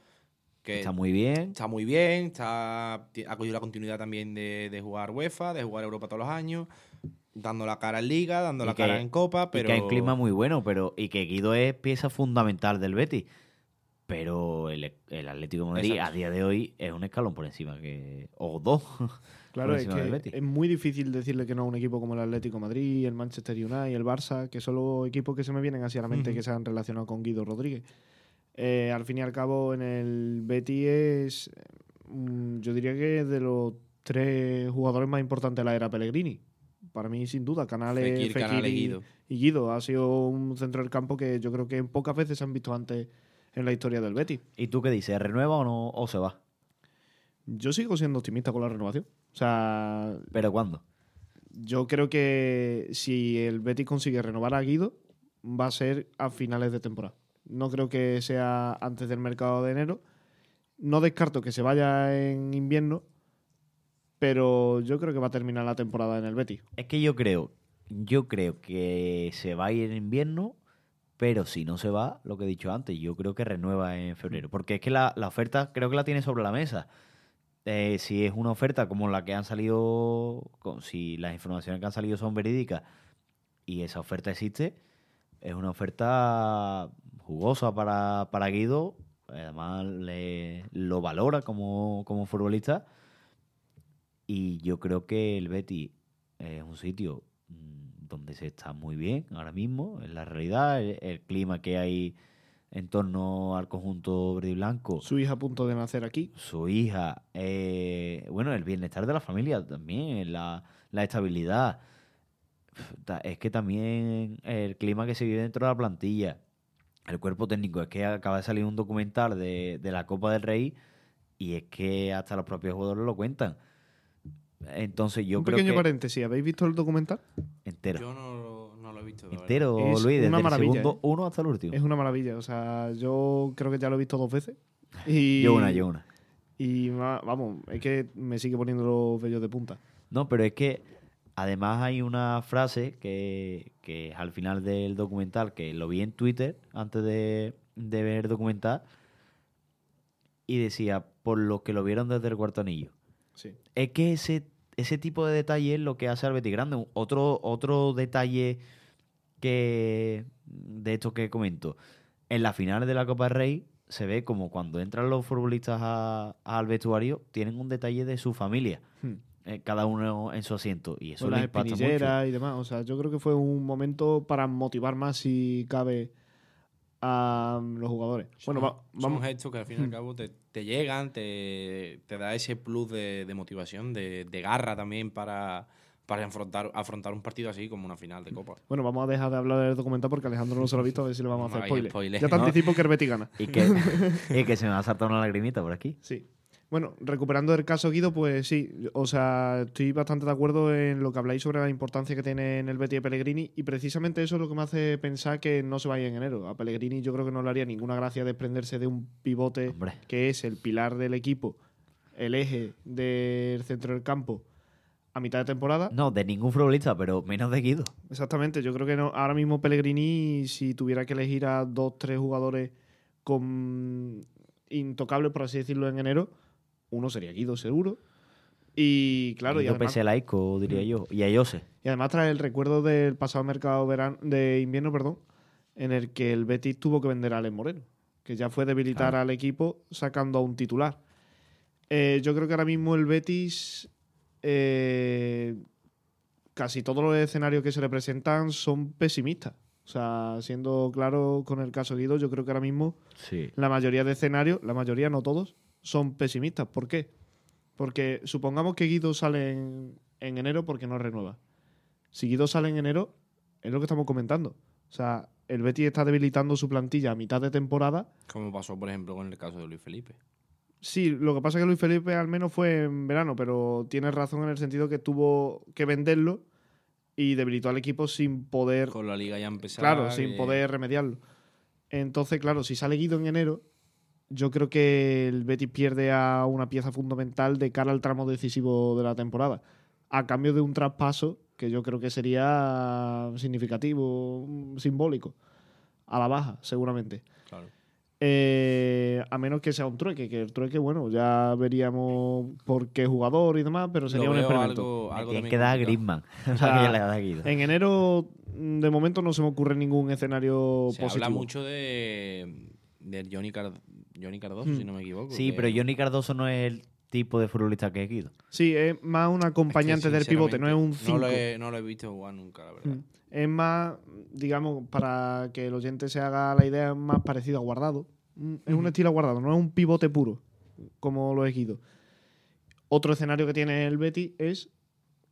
que está muy bien. está muy bien, está, ha cogido la continuidad también de, de jugar UEFA, de jugar Europa todos los años, dando la cara en Liga, dando Y la que- cara en Copa, pero... Y que hay un clima muy bueno, pero y que Guido es pieza fundamental del Betis. Pero el, el Atlético de Madrid Exacto. a día de hoy es un escalón por encima que o dos. Claro, es que Betis. es muy difícil decirle que no a un equipo como el Atlético de Madrid, el Manchester United, el Barça, que son los equipos que se me vienen así a la mente que se han relacionado con Guido Rodríguez. Eh, al fin y al cabo, en el Betis es, mm, yo diría que de los tres jugadores más importantes de la era Pellegrini. Para mí, sin duda, Canales, Fekir, Fekir Canales, y, Guido. y Guido. Ha sido un centro del campo que yo creo que pocas veces se han visto antes en la historia del Betis. ¿Y tú qué dices? ¿Renueva o no o se va? Yo sigo siendo optimista con la renovación. O sea, ¿Pero cuándo? Yo creo que si el Betis consigue renovar a Guido, va a ser a finales de temporada. No creo que sea antes del mercado de enero. No descarto que se vaya en invierno, pero yo creo que va a terminar la temporada en el Betis. Es que yo creo, yo creo que se va a ir en invierno, pero si no se va, lo que he dicho antes, yo creo que renueva en febrero. Porque es que la, la oferta creo que la tiene sobre la mesa. Eh, si es una oferta como la que han salido, si las informaciones que han salido son verídicas y esa oferta existe, es una oferta jugosa para, para Guido. Además, le, lo valora como, como futbolista. Y yo creo que el Betis es un sitio mm, donde se está muy bien ahora mismo, en la realidad, el, el clima que hay en torno al conjunto verde y blanco, Su hija a punto de nacer aquí. su hija, eh, bueno, el bienestar de la familia también, la, la estabilidad. Ta- Es que también el clima que se vive dentro de la plantilla, el cuerpo técnico, es que acaba de salir un documental de, de la Copa del Rey y es que hasta los propios jugadores lo cuentan. Entonces yo un creo pequeño que paréntesis, ¿habéis visto el documental? entero, Yo no, lo- no lo he visto. entero, Es Luis, desde una el maravilla, segundo ¿eh? uno hasta el último. Es una maravilla. O sea, yo creo que ya lo he visto dos veces. Y, Yo una, yo una. Y vamos, es que me sigue poniendo los vellos de punta. No, pero es que además hay una frase que, que es al final del documental, que lo vi en Twitter antes de, de ver el documental, y decía, por los que lo vieron desde el cuarto anillo. Sí. Es que ese, ese tipo de detalle es lo que hace al Betis grande. Otro, otro detalle que de esto que comento, en la final de la Copa del Rey se ve como cuando entran los futbolistas a- al vestuario, tienen un detalle de su familia Hmm. eh, cada uno en su asiento. Y eso le las mucho. y demás. O sea, yo creo que fue un momento para motivar más, si cabe, a um, los jugadores. Bueno, Son- va- son vamos. gestos que al fin y al cabo te, te llegan, te, te da ese plus de, de motivación, de, de garra también para, para afrontar, afrontar un partido así como una final de Copa. Bueno, vamos a dejar de hablar del documental porque Alejandro no se lo ha visto, a ver si le vamos a hacer spoiler. spoiler, Ya te ¿no? anticipo que el Betis gana. Y que, y que se me va a saltar una lagrimita por aquí. Sí. Bueno, recuperando el caso Guido, pues sí, o sea, estoy bastante de acuerdo en lo que habláis sobre la importancia que tiene en el Betis de Pellegrini y precisamente eso es lo que me hace pensar que no se vaya en enero. A Pellegrini yo creo que no le haría ninguna gracia desprenderse de un pivote Hombre. que es el pilar del equipo, el eje del centro del campo a mitad de temporada. No, de ningún futbolista, pero menos de Guido. Exactamente, yo creo que no, ahora mismo Pellegrini, si tuviera que elegir a dos, tres jugadores con intocable, por así decirlo, en enero, uno sería Guido seguro. Y claro, y Guido además, pese laico, diría yo. Y a Jose. y además trae el recuerdo del pasado mercado verano, de invierno, perdón, en el que el Betis tuvo que vender a Alex Moreno, que ya fue debilitar Claro. al equipo sacando a un titular. Eh, yo creo que ahora mismo el Betis, eh, casi todos los escenarios que se le presentan son pesimistas. O sea, siendo claro con el caso Guido, yo creo que ahora mismo Sí. la mayoría de escenarios, la mayoría, no todos, son pesimistas. ¿Por qué? Porque supongamos que Guido sale en, en enero porque no renueva. Si Guido sale en enero, es lo que estamos comentando. O sea, el Betis está debilitando su plantilla a mitad de temporada. Como pasó, por ejemplo, con el caso de Luis Felipe. Sí, lo que pasa es que Luis Felipe al menos fue en verano, pero tienes razón en el sentido que tuvo que venderlo y debilitó al equipo sin poder Con la liga ya empezada. Claro, sin poder remediarlo. Entonces, claro, si sale Guido en enero, yo creo que el Betis pierde a una pieza fundamental de cara al tramo decisivo de la temporada. A cambio de un traspaso que yo creo que sería significativo, simbólico. A la baja, seguramente. Claro. Eh, a menos que sea un trueque, que el trueque, bueno, ya veríamos por qué jugador y demás, pero sería un experimento. algo, que dar a complicado. Griezmann. O sea, que le da a Guido. En enero, de momento, no se me ocurre ningún escenario Se positivo. habla mucho de, de Johnny, Card- Johnny Cardoso, Hmm. si no me equivoco. Sí, que- pero Johnny Cardoso no es el tipo de futbolista que es Guido. Sí, es más un es que, acompañante del pivote, no es un sinceramente, 5. No lo, he, no lo he visto jugar nunca, la verdad. Mm. Es más, digamos, para que el oyente se haga la idea, es más parecido a Guardado. Mm, Es un estilo a Guardado, no es un pivote puro, como lo es Guido. Otro escenario que tiene el Betis es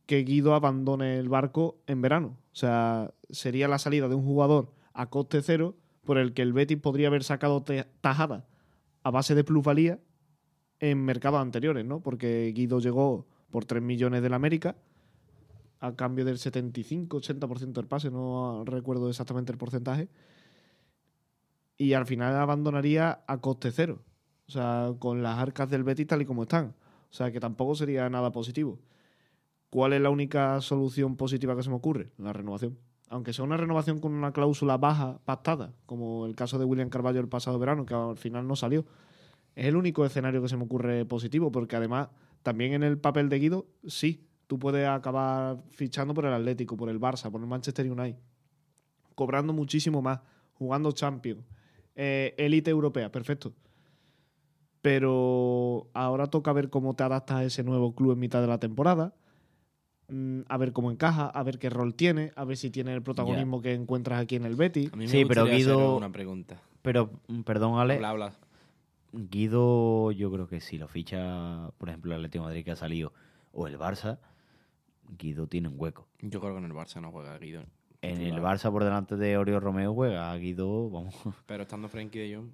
que Guido abandone el barco en verano. O sea, sería la salida de un jugador a coste cero por el que el Betis podría haber sacado tajada a base de plusvalía en mercados anteriores, ¿no? Porque Guido llegó por 3 millones del América a cambio del 75-80% del pase, no recuerdo exactamente el porcentaje. Y al final abandonaría a coste cero. O sea, con las arcas del Betis tal y como están. O sea, que tampoco sería nada positivo. ¿Cuál es la única solución positiva que se me ocurre? La renovación. Aunque sea una renovación con una cláusula baja pactada, como el caso de William Carballo el pasado verano, que al final no salió. Es el único escenario que se me ocurre positivo, porque además, también en el papel de Guido, sí, tú puedes acabar fichando por el Atlético, por el Barça, por el Manchester United, cobrando muchísimo más, jugando Champions, eh, élite europea, perfecto. Pero ahora toca ver cómo te adaptas a ese nuevo club en mitad de la temporada, a ver cómo encaja, a ver qué rol tiene, a ver si tiene el protagonismo que encuentras aquí en el Betis. A mí me Sí, pero hacer Guido- una pregunta. Pero, mm, perdón, Ale, Habla, habla. Guido, yo creo que si lo ficha, por ejemplo, el Atlético de Madrid que ha salido, o el Barça, Guido tiene un hueco. Yo creo que en el Barça no juega Guido. En el. Barça, por delante de Oriol Romeo, juega Guido, vamos. Pero estando Frenkie de Jong.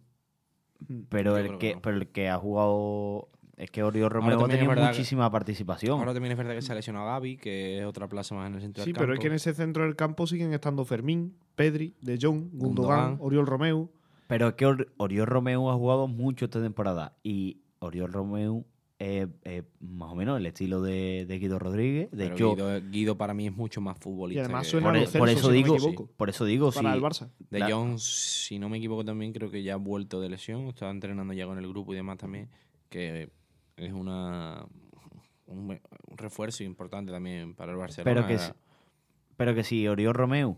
Pero Yo el que, que no. pero el que ha jugado. Es que Oriol Romeo ha tenido que- muchísima participación. Ahora también es verdad que se ha lesionado a Gaby, que es otra plaza más en el centro Sí, del pero es campo. que en ese centro del campo siguen estando Fermín, Pedri, De Jong, Gundogan, Gundogan. Oriol Romeu. Pero es que Or- Oriol Romeo ha jugado mucho esta temporada. Y Oriol Romeo es es más o menos el estilo de, de Guido Rodríguez. De Pero hecho, Guido, Guido para mí es mucho más futbolista. Y además que- suena por, e- por eso si no me digo, equivoco. por eso digo, para sí. el Barça. De La- Jong, si no me equivoco también, creo que ya ha vuelto de lesión. Estaba entrenando ya con el grupo y demás también. Que es una un, un refuerzo importante también para el Barcelona. Pero que, si- pero que si Oriol Romeo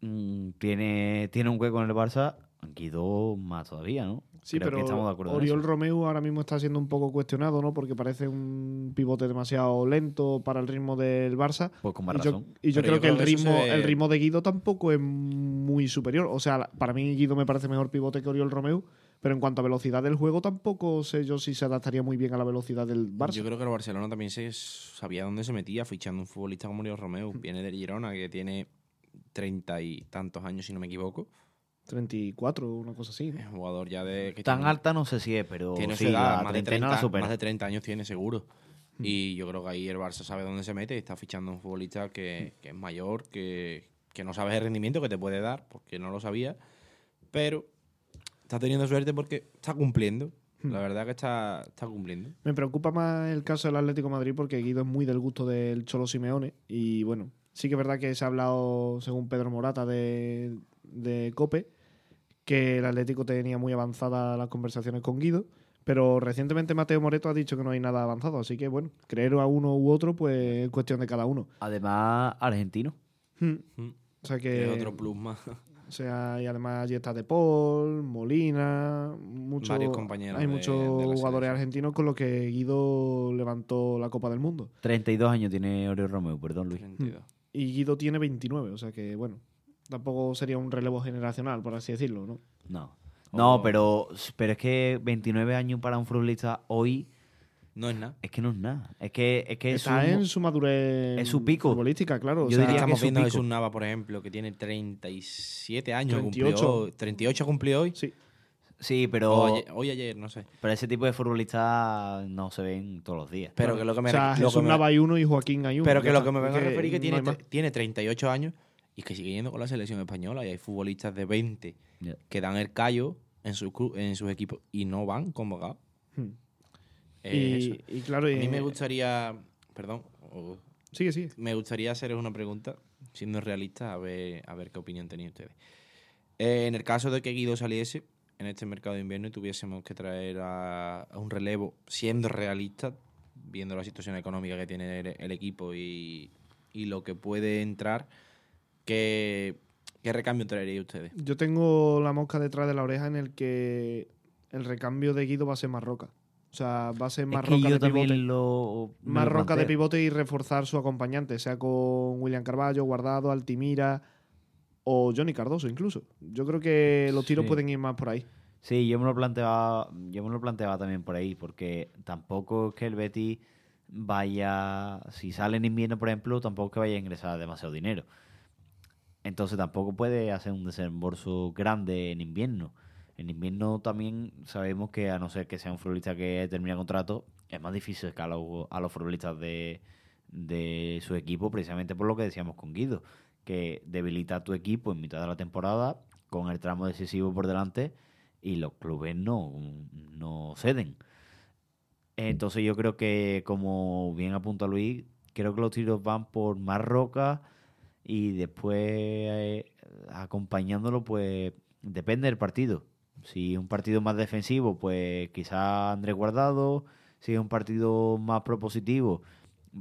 mm, tiene, tiene un hueco en el Barça, Guido más todavía, ¿no? Sí, Creo pero que estamos de acuerdo en Oriol eso. Romeu ahora mismo está siendo un poco cuestionado, ¿no? Porque parece un pivote demasiado lento para el ritmo del Barça. Pues con más y yo, razón. y yo creo yo que creo el que eso ritmo, ve- el ritmo de Guido tampoco es muy superior. O sea, para mí Guido me parece mejor pivote que Oriol Romeu, pero en cuanto a velocidad del juego tampoco sé yo si se adaptaría muy bien a la velocidad del Barça. Yo creo que el Barcelona también se sabía dónde se metía fichando un futbolista como Oriol Romeo. Viene del Girona, que tiene treinta y tantos años, si no me equivoco. 34, una cosa así. ¿no? Jugador ya de... Que Tan tiene- alta no sé si es, pero tiene sí, edad, más de, treintena 30, la supera. más de 30 años tiene seguro. Mm. Y yo creo que ahí el Barça sabe dónde se mete y está fichando un futbolista que, que es mayor, que, que no sabes el rendimiento que te puede dar, porque no lo sabía, pero está teniendo suerte porque está cumpliendo. Mm. La verdad que está, está cumpliendo. Me preocupa más el caso del Atlético de Madrid porque Guido es muy del gusto del Cholo Simeone y bueno, sí que es verdad que se ha hablado, según Pedro Morata, de, de Cope, que el Atlético tenía muy avanzadas las conversaciones con Guido, pero recientemente Mateo Moreto ha dicho que no hay nada avanzado, así que bueno, creer a uno u otro pues es cuestión de cada uno. Además, argentino. Hmm. Mm. O sea que... Es otro plus más. O sea, y además allí está De Paul, Molina, mucho, Varios compañeros hay de- muchos de jugadores selección. argentinos con los que Guido levantó la Copa del Mundo. 32 años tiene Oriol Romeo, perdón, Luis. 32. Y Guido tiene 29, o sea que bueno, tampoco sería un relevo generacional, por así decirlo, ¿no? No. No, pero, pero es que 29 años para un futbolista hoy No es nada. es que no es nada. Es que es, que Está su- en su madurez es su pico. futbolística, claro. o Yo sea, diría que Estamos es viendo a. Jesús Nava, por ejemplo, que tiene 37 años. 38. Cumplió, 38 cumplió hoy. Sí, Sí, pero, O ayer- hoy ayer, no sé. pero ese tipo de futbolistas no se ven todos los días. Pero que lo que me, o sea, lo que Jesús me- Nava hay uno y Joaquín hay uno. pero que lo que me vengo a Es referir que no tiene, más. tiene 38 años y que sigue yendo con la selección española y hay futbolistas de 20 Ya. que dan el callo en, su, en sus equipos y no van convocados. Hmm. Y, claro, A mí eh, me gustaría, perdón, o- Sigue, sigue. me gustaría haceros una pregunta, siendo realista, a ver, a ver qué opinión tenéis ustedes. Eh, en el caso de que Guido saliese en este mercado de invierno y tuviésemos que traer a, a un relevo, siendo realista, viendo la situación económica que tiene el, el equipo y, y lo que puede entrar, ¿qué, qué recambio traeríais ustedes? Yo tengo la mosca detrás de la oreja en el que el recambio de Guido va a ser más roca. O sea, va a ser más es que roca de pivote. lo. Más lo roca de pivote y reforzar su acompañante, sea con William Carballo, Guardado, Altimira o Johnny Cardoso incluso. Yo creo que los tiros Sí. pueden ir más por ahí. Sí, yo me lo planteaba, yo me lo planteaba también por ahí, porque tampoco es que el Betis vaya, si sale en invierno, por ejemplo, tampoco es que vaya a ingresar demasiado dinero. Entonces tampoco puede hacer un desembolso grande en invierno. En invierno también sabemos que a no ser que sea un futbolista que termina contrato, es más difícil que a los, a los futbolistas de, de su equipo, precisamente por lo que decíamos con Guido, que debilita tu equipo en mitad de la temporada con el tramo decisivo por delante y los clubes no, no ceden. Entonces yo creo que, como bien apunta Luis, creo que los tiros van por más roca y después eh, acompañándolo, pues depende del partido. Si un partido más defensivo, pues quizá Andrés Guardado. Si es un partido más propositivo,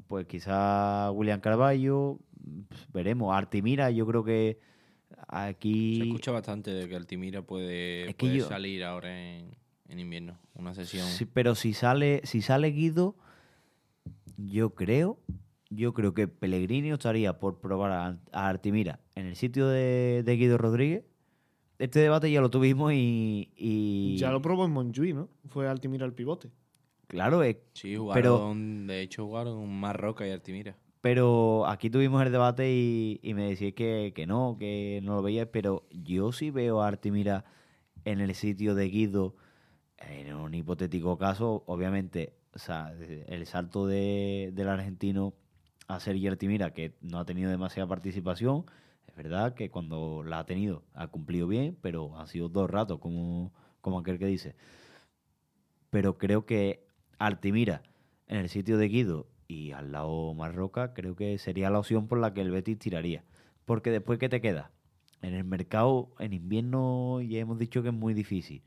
pues quizá William Carballo. Pues veremos. Artimira, yo creo que aquí... Se escucha bastante de que Altimira puede, Es que puede yo- salir ahora en, en invierno. Una sesión. Sí, pero si sale, si sale Guido, yo creo, yo creo que Pellegrini estaría por probar a, a Artimira en el sitio de, de Guido Rodríguez. Este debate ya lo tuvimos y, y- Ya lo probó en Montjuic, ¿no? Fue Altimira el pivote. claro, es- Sí, Pero- jugaron, de hecho jugaron Marroca y Altimira. pero aquí tuvimos el debate y, y me decís que, que no, que no lo veías, pero yo sí veo a Artimira en el sitio de Guido en un hipotético caso, obviamente, o sea, el salto de, del argentino a Sergio Artimira, que no ha tenido demasiada participación, verdad que cuando la ha tenido ha cumplido bien, pero han sido dos ratos, como, como aquel que dice. Pero creo que Artimira en el sitio de Guido y al lado Marroca, creo que sería la opción por la que el Betis tiraría. Porque después, ¿qué te queda? En el mercado, en invierno, ya hemos dicho que es muy difícil.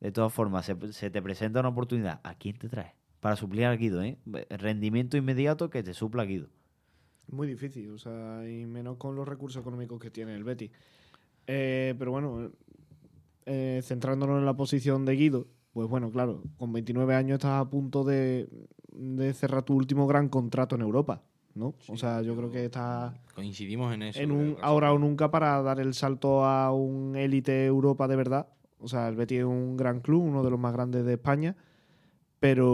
De todas formas, se, te presenta una oportunidad. ¿A quién te traes? Para suplir a Guido, ¿eh? Rendimiento inmediato que te supla Guido. Muy difícil, o sea, y menos con los recursos económicos que tiene el Betis. Eh, pero bueno, eh, centrándonos en la posición de Guido, pues bueno, claro, con 29 años estás a punto de, de cerrar tu último gran contrato en Europa, ¿no? o sea, yo creo que estás Coincidimos en eso. en un ahora o nunca para dar el salto a un élite Europa de verdad. O sea, el Betis es un gran club, uno de los más grandes de España, pero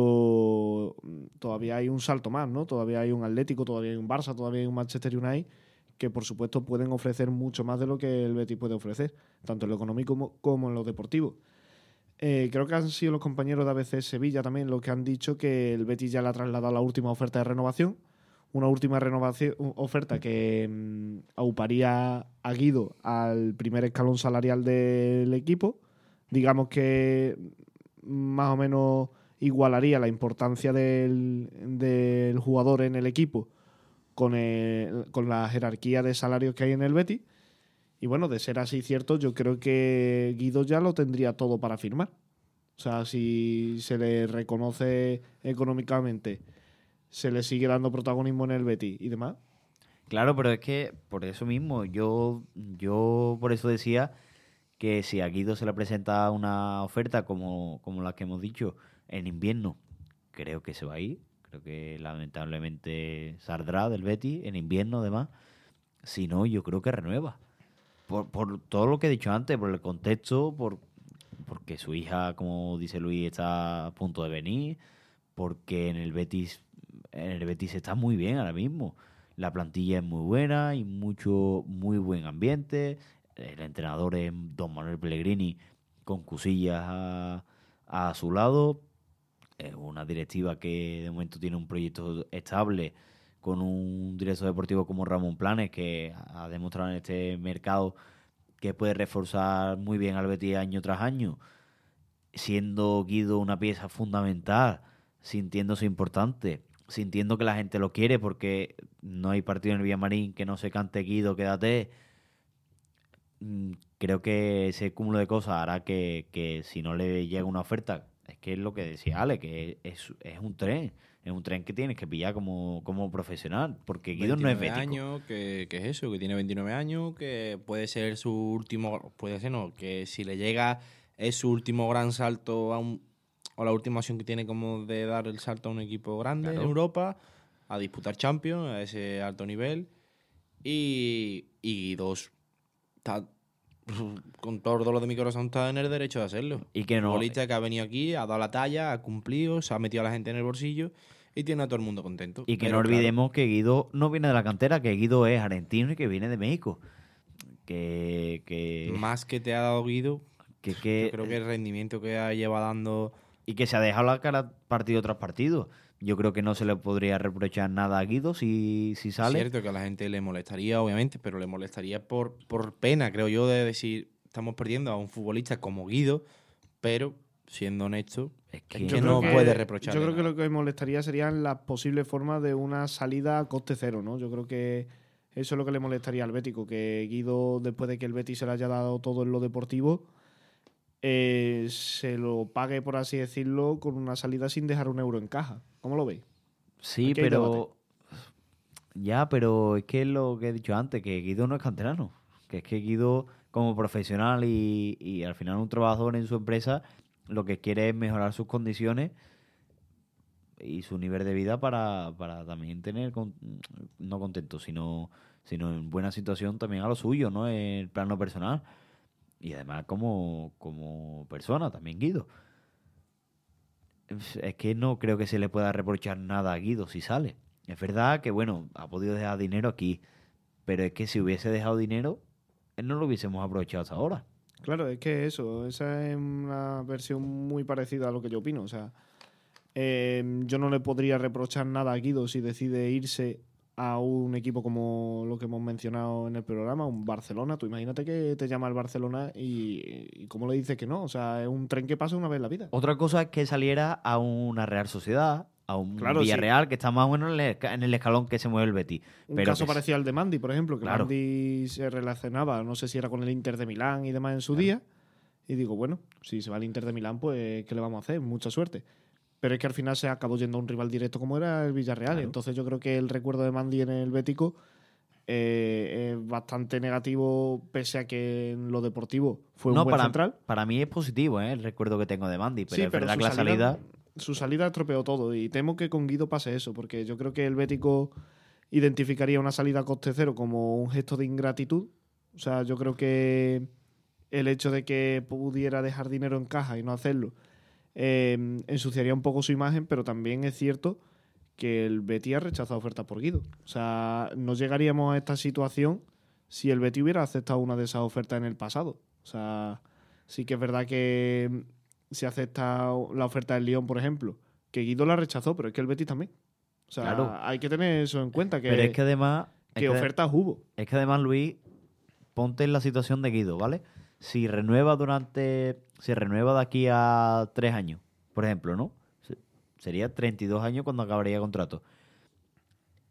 todavía hay un salto más, ¿no? Todavía hay un Atlético, todavía hay un Barça, todavía hay un Manchester United que por supuesto pueden ofrecer mucho más de lo que el Betis puede ofrecer, tanto en lo económico como, en lo deportivo. Eh, creo que han sido los compañeros de ABC Sevilla también los que han dicho que el Betis ya le ha trasladado la última oferta de renovación, una última renovación, oferta que mm, auparía a Guido al primer escalón salarial del equipo. Digamos que más o menos igualaría la importancia del, del jugador en el equipo con, el- con la jerarquía de salarios que hay en el Betis. Y bueno, de ser así cierto, yo creo que Guido ya lo tendría todo para firmar. O sea, si se le reconoce económicamente, se le sigue dando protagonismo en el Betis y demás. Claro, pero es que por eso mismo, yo, yo por eso decía que si a Guido se le presenta una oferta como, como la que hemos dicho en invierno, creo que se va a ir. Creo que lamentablemente saldrá del Betis en invierno además. Si no, yo creo que renueva. Por, por todo lo que he dicho antes, por el contexto, por, porque su hija, como dice Luis, está a punto de venir, porque en el Betis, en el Betis está muy bien ahora mismo. La plantilla es muy buena y mucho, muy buen ambiente. El entrenador es Don Manuel Pellegrini con cusillas a, a su lado. Es una directiva que de momento tiene un proyecto estable con un director deportivo como Ramón Planes que ha demostrado en este mercado que puede reforzar muy bien al Betis año tras año, siendo Guido una pieza fundamental, sintiéndose importante, sintiendo que la gente lo quiere porque no hay partido en el Villamarín que no se cante Guido, quédate. Mm, Creo que ese cúmulo de cosas hará que si no le llega una oferta, es que es lo que decía Ale, que es, es un tren, es un tren que tienes que pillar como, como profesional, porque Guido no es 29 bético. años, que, que es eso, que tiene 29 años, que puede ser su último, puede ser no, que si le llega es su último gran salto a un, o la última opción que tiene como de dar el salto a un equipo grande Claro. en Europa, a disputar Champions, a ese alto nivel, y, y dos, está, con todo lo de mi corazón está en el derecho de hacerlo. Y que no, futbolista que ha venido aquí, ha dado la talla, ha cumplido, se ha metido a la gente en el bolsillo y tiene a todo el mundo contento. Y que Pero no claro, olvidemos que Guido no viene de la cantera, que Guido es argentino y que viene de México. Que, que, más que te ha dado Guido, que, que- yo creo que el rendimiento que ha lleva dando y que se ha dejado la cara partido tras partido. Yo creo que no se le podría reprochar nada a Guido si, si sale. cierto que a la gente le molestaría, obviamente, pero le molestaría por, por pena, creo yo, de decir, estamos perdiendo a un futbolista como Guido, pero siendo honesto, Es Es que, que no puede reprocharle Yo creo que nada. lo que me molestaría serían las posibles formas de una salida a coste cero, ¿no? Yo creo que eso es lo que le molestaría al Bético, que Guido, después de que el Betis se le haya dado todo en lo deportivo, eh, se lo pague, por así decirlo, con una salida sin dejar un euro en caja. ¿Cómo lo veis? Sí, Aquí pero. Ya, pero es que es lo que he dicho antes, que Guido no es canterano. Que es que Guido, como profesional y, y al final un trabajador en su empresa, lo que quiere es mejorar sus condiciones y su nivel de vida para, para también tener, con- no contento, sino, sino en buena situación también a lo suyo, ¿no? En el plano personal. Y además como, como persona también Guido. Es- que no creo que se le pueda reprochar nada a Guido si sale. Es verdad que, bueno, ha podido dejar dinero aquí, pero es que si hubiese dejado dinero, él no lo hubiésemos aprovechado hasta ahora. Claro, es que eso, esa es una versión muy parecida a lo que yo opino. O sea, eh, yo no le podría reprochar nada a Guido si decide irse a un equipo como lo que hemos mencionado en el programa, un Barcelona. Tú imagínate que te llama el Barcelona y, y cómo le dices que no. O sea, es un tren que pasa una vez en la vida. Otra cosa es que saliera a una Real Sociedad, a un Claro, sí. Villarreal, que está más o menos en el, escalón que se mueve el Betis. Un Pero caso parecido al de Mandy, por ejemplo, que Claro. Mandy se relacionaba, no sé si era con el Inter de Milán y demás en su día. Y digo, bueno, si se va al Inter de Milán, pues ¿qué le vamos a hacer? Mucha suerte. Pero es que al final se acabó yendo a un rival directo como era el Villarreal. Claro. Entonces yo creo que el recuerdo de Mandy en el Bético eh, es bastante negativo, pese a que en lo deportivo fue no, un buen para, central. para mí es positivo ¿eh? el recuerdo que tengo de Mandy, pero Sí, es verdad que la salida... Su salida estropeó todo y temo que con Guido pase eso, porque yo creo que el Bético identificaría una salida a coste cero como un gesto de ingratitud. O sea, yo creo que el hecho de que pudiera dejar dinero en caja y no hacerlo eh, ensuciaría un poco su imagen, pero también es cierto que el Betis ha rechazado ofertas por Guido. O sea, no llegaríamos a esta situación si el Betis hubiera aceptado una de esas ofertas en el pasado. O sea, sí que es verdad que se acepta la oferta del Lyon, por ejemplo, que Guido la rechazó, pero es que el Betis también. O sea, Claro. hay que tener eso en cuenta, que, pero es que además... es que que- ofertas hubo. Es que además, Luis, ponte en la situación de Guido, ¿vale? Si renueva durante. Si renueva de aquí a tres años, por ejemplo, ¿no? Se- Sería 32 años cuando acabaría el contrato.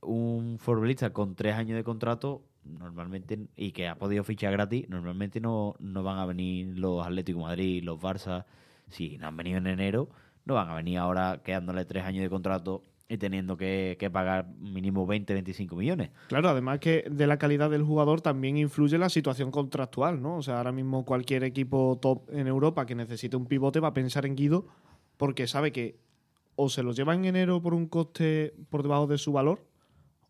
Un futbolista con tres años de contrato normalmente, y que ha podido fichar gratis, normalmente no, no van a venir los Atlético Madrid, los Barça, si no han venido en enero, no van a venir ahora quedándole tres años de contrato y teniendo que, que pagar mínimo 20, 25 millones. Claro, además que de la calidad del jugador también influye la situación contractual, ¿no? O sea, ahora mismo cualquier equipo top en Europa que necesite un pivote va a pensar en Guido porque sabe que o se lo lleva en enero por un coste por debajo de su valor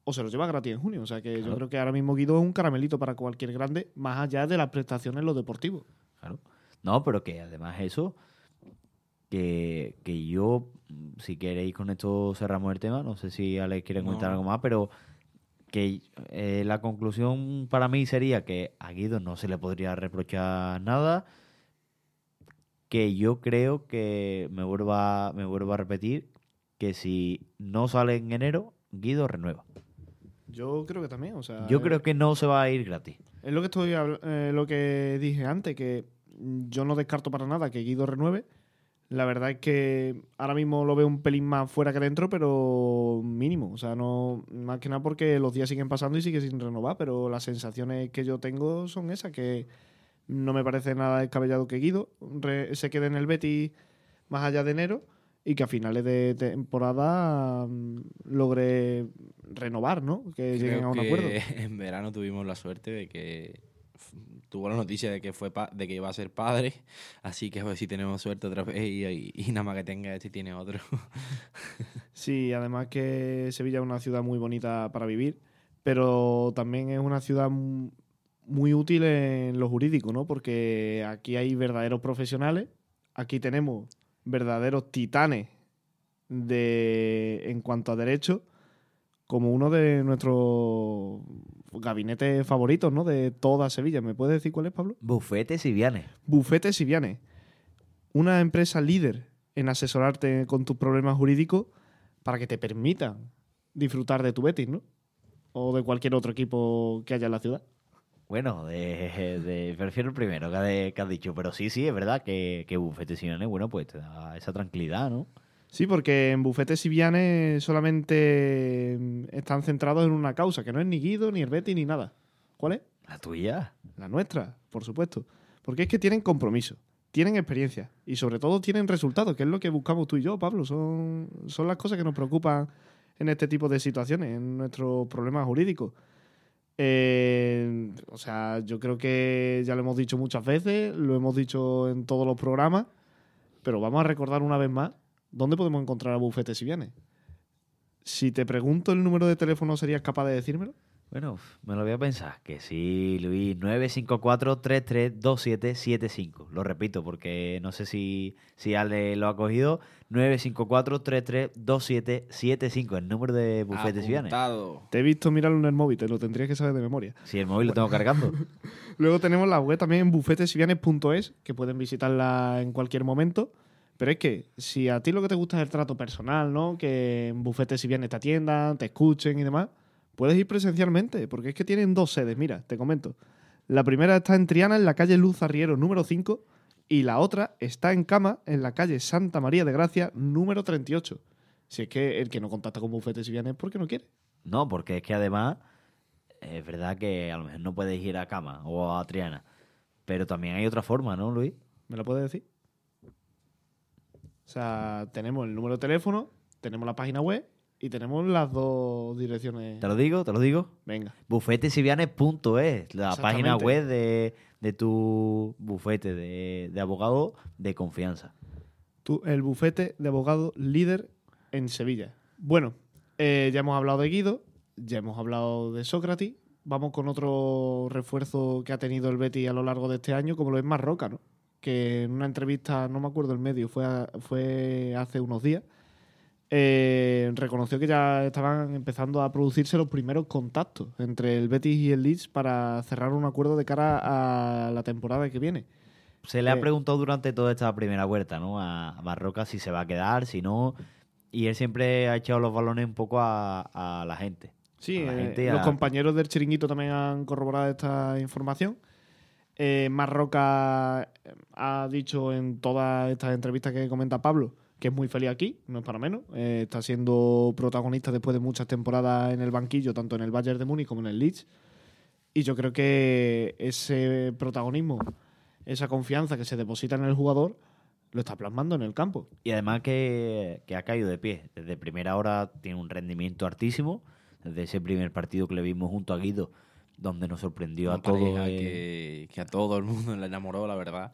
o se lo lleva gratis en junio. O sea que yo creo que ahora mismo Guido es un caramelito para cualquier grande, más allá de las prestaciones en lo deportivo. Claro. No, pero que además eso, que, que yo, si queréis con esto cerramos el tema, no sé si Alex quiere comentar No. algo más, pero que eh, la conclusión para mí sería que a Guido no se le podría reprochar nada, que yo creo que me vuelva, me vuelvo a repetir, que si no sale en enero, Guido renueva. Yo creo que también, o sea, Yo eh, creo que no se va a ir gratis. Es lo que estoy eh, lo que dije antes, que yo no descarto para nada que Guido renueve. La verdad es que ahora mismo lo veo un pelín más fuera que dentro, pero mínimo. O sea, no más que nada porque los días siguen pasando y sigue sin renovar, pero las sensaciones que yo tengo son esas, que no me parece nada descabellado que Guido re- se quede en el Betis más allá de enero y que a finales de temporada mm, logre renovar, ¿no? Que lleguen Creo a un que acuerdo. En verano tuvimos la suerte de que tuvo la noticia de que fue de que iba a ser padre, así que a ver si tenemos suerte otra vez y, nada más que tenga este tiene otro. Sí, además que Sevilla es una ciudad muy bonita para vivir, pero también es una ciudad mu- muy útil en lo jurídico, ¿no? Porque aquí hay verdaderos profesionales, aquí tenemos verdaderos titanes de en cuanto a derecho, como uno de nuestros gabinetes favoritos, ¿no? De toda Sevilla. ¿Me puedes decir cuál es, Pablo? Bufetes y vianes. Bufete Siviane, una empresa líder en asesorarte con tus problemas jurídicos para que te permitan disfrutar de tu Betis, ¿no? O de cualquier otro equipo que haya en la ciudad. Bueno, de, de- prefiero el primero que, ha- que has dicho, pero sí, sí, es verdad que, que Bufete Simeone, bueno, pues te da esa tranquilidad, ¿no? Sí, porque en Bufete Siviane solamente mm, están centrados en una causa, que no es ni Guido, ni el Betis, ni nada. ¿Cuál es? La tuya. La nuestra, por supuesto. Porque es que tienen compromiso, tienen experiencia y sobre todo tienen resultados, que es lo que buscamos tú y yo, Pablo. Son, son las cosas que nos preocupan en este tipo de situaciones, en nuestros problemas jurídicos. Eh, o sea, yo creo que ya lo hemos dicho muchas veces, lo hemos dicho en todos los programas, pero vamos a recordar una vez más dónde podemos encontrar a Bufete si viene. Si te pregunto el número de teléfono, ¿serías capaz de decírmelo? Bueno, me lo voy a pensar. Que sí, Luis, 954-332775. Lo repito porque no sé si, si Ale lo ha cogido. 954-332775, el número de Bufete Siviane. Apuntado. Te he visto mirarlo en el móvil, te lo tendrías que saber de memoria. Si el móvil lo tengo cargando. Luego tenemos la web también en bufetesivianes.es, que pueden visitarla en cualquier momento. Pero es que si a ti lo que te gusta es el trato personal, ¿no? Que en Bufete Sivianes te atiendan, te escuchen y demás, puedes ir presencialmente, porque es que tienen dos sedes, mira, te comento. La primera está en Triana, en la calle Luz Arriero número 5, y la otra está en Cama, en la calle Santa María de Gracia número 38. Si es que el que no contacta con Bufete Sivianes es porque no quiere. No, porque es que además es verdad que a lo mejor no puedes ir a cama o a Triana. Pero también hay otra forma, ¿no, Luis? ¿Me lo puedes decir? O sea, tenemos el número de teléfono, tenemos la página web y tenemos las dos direcciones. Te lo digo, te lo digo. Venga. Bufetesivianes.es, la página web de, de tu bufete de, de abogado de confianza. Tú, el bufete de abogado líder en Sevilla. Bueno, eh, ya hemos hablado de Guido, ya hemos hablado de Sócrates. Vamos con otro refuerzo que ha tenido el Betis a lo largo de este año, como lo es Marroca, ¿no? Que en una entrevista, no me acuerdo el medio, fue, a- fue hace unos días, eh, reconoció que ya estaban empezando a producirse los primeros contactos entre el Betis y el Leeds para cerrar un acuerdo de cara a la temporada que viene. Se le ha Eh. preguntado durante toda esta primera vuelta, ¿no? A, a Marroca si se va a quedar, si no. Y él siempre ha echado los balones un poco a, a la gente. Sí, la eh, gente los compañeros del chiringuito también han corroborado esta información. Eh, Marroca eh, ha dicho en todas estas entrevistas que comenta Pablo que es muy feliz aquí, no es para menos. Eh, está siendo protagonista después de muchas temporadas en el banquillo, tanto en el Bayern de Múnich como en el Leeds. Y yo creo que ese protagonismo, esa confianza que se deposita en el jugador, lo está plasmando en el campo. Y además que, que ha caído de pie. Desde primera hora tiene un rendimiento altísimo. Desde ese primer partido que le vimos junto a Guido, donde nos sorprendió Una a todos. que, que a todo el mundo le enamoró, la verdad.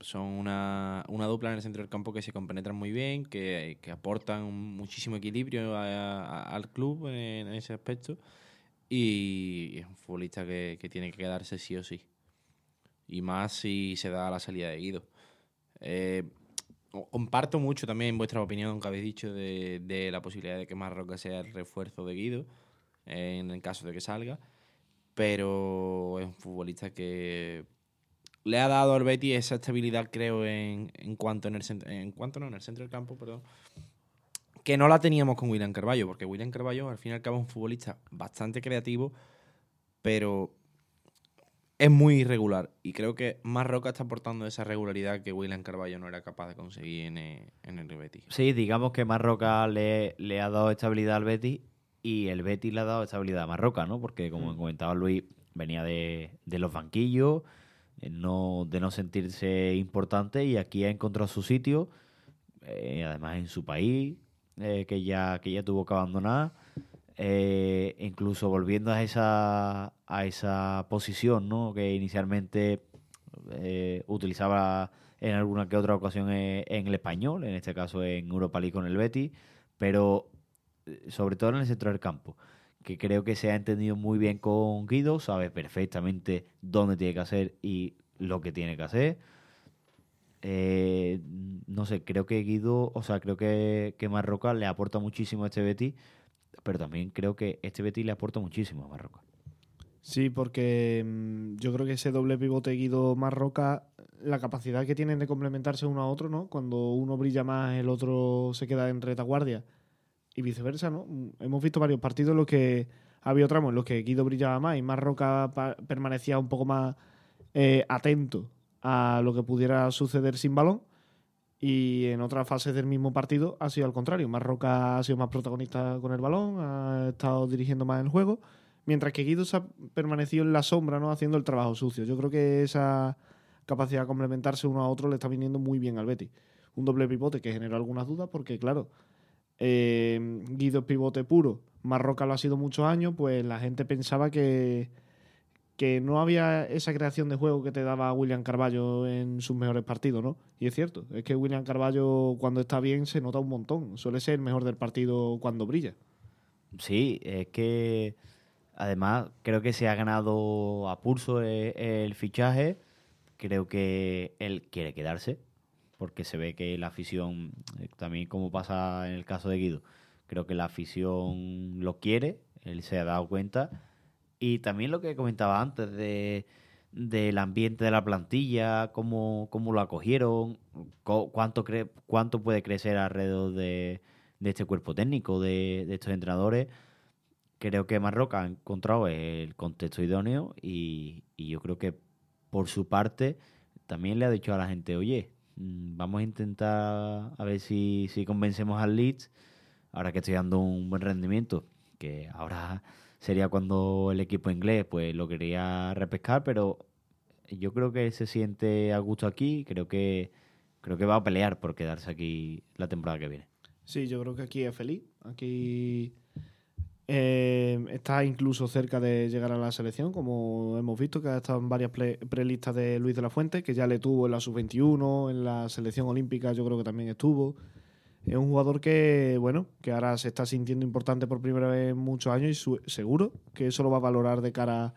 Son una, una dupla en el centro del campo que se compenetran muy bien, que, que aportan muchísimo equilibrio a- a- al club en, en ese aspecto. Y es un futbolista que, que tiene que quedarse sí o sí. Y más si se da la salida de Guido. Eh, comparto mucho también vuestra opinión que habéis dicho de, de la posibilidad de que Marroca sea el refuerzo de Guido en el caso de que salga. Pero es un futbolista que le ha dado al Betis esa estabilidad, creo, en, en cuanto en el centro, en cuanto no, en el centro del campo, perdón. Que no la teníamos con William Carballo, porque William Carballo al fin y al cabo es un futbolista bastante creativo, pero es muy irregular. Y creo que Marroca está aportando esa regularidad que William Carballo no era capaz de conseguir en el, en el Betis. Sí, digamos que Marroca le, le ha dado estabilidad al Betis y el Betis le ha dado estabilidad a Marroca, ¿no? Porque como Mm. comentaba Luis, venía de, de los banquillos, no, de no sentirse importante y aquí ha encontrado su sitio, eh, además en su país, eh, que, ya, que ya tuvo que abandonar, eh, incluso volviendo a esa, a esa posición, ¿no? Que inicialmente eh, utilizaba en alguna que otra ocasión en el español, en este caso en Europa League con el Betis, pero sobre todo en el centro del campo, que creo que se ha entendido muy bien con Guido, sabe perfectamente dónde tiene que hacer y lo que tiene que hacer. Eh, no sé, creo que Guido, o sea, creo que, que Marroca le aporta muchísimo a este Betis, pero también creo que este Betis le aporta muchísimo a Marroca. Sí, porque mm, yo creo que ese doble pivote Guido Marroca, la capacidad que tienen de complementarse uno a otro, ¿no? Cuando uno brilla más, el otro se queda en retaguardia y viceversa, ¿no? Hemos visto varios partidos en los que había tramos en los que Guido brillaba más y Marroca permanecía un poco más eh, atento a lo que pudiera suceder sin balón. Y en otras fases del mismo partido ha sido al contrario. Marroca ha sido más protagonista con el balón, ha estado dirigiendo más el juego. Mientras que Guido se ha permanecido en la sombra, ¿no? Haciendo el trabajo sucio. Yo creo que esa capacidad de complementarse uno a otro le está viniendo muy bien al Betis. Un doble pivote que generó algunas dudas porque, claro, eh, Guido pivote puro, Marroca lo ha sido muchos años, pues la gente pensaba que, que no había esa creación de juego que te daba William Carballo en sus mejores partidos, ¿no? Y es cierto, es que William Carballo cuando está bien se nota un montón. Suele ser el mejor del partido cuando brilla. Sí, es que además creo que se ha ganado a pulso el, el fichaje. Creo que él quiere quedarse, porque se ve que la afición, eh, también como pasa en el caso de Guido, creo que la afición lo quiere, él se ha dado cuenta. Y también lo que comentaba antes de del ambiente de la plantilla, cómo, cómo lo acogieron, co- cuánto, cre- cuánto puede crecer alrededor de, de este cuerpo técnico, de, de estos entrenadores. Creo que Marroca ha encontrado el contexto idóneo y, y yo creo que por su parte también le ha dicho a la gente, oye, vamos a intentar a ver si, si convencemos al Leeds, ahora que estoy dando un buen rendimiento, que ahora sería cuando el equipo inglés pues lo quería repescar, pero yo creo que se siente a gusto aquí, creo que creo que va a pelear por quedarse aquí la temporada que viene. Sí, yo creo que aquí es feliz. Aquí eh, está incluso cerca de llegar a la selección, como hemos visto, que ha estado en varias prelistas de Luis de la Fuente, que ya le tuvo en la sub-21, en la selección olímpica yo creo que también estuvo. Es un jugador que, bueno, que ahora se está sintiendo importante por primera vez en muchos años y seguro que eso lo va a valorar de cara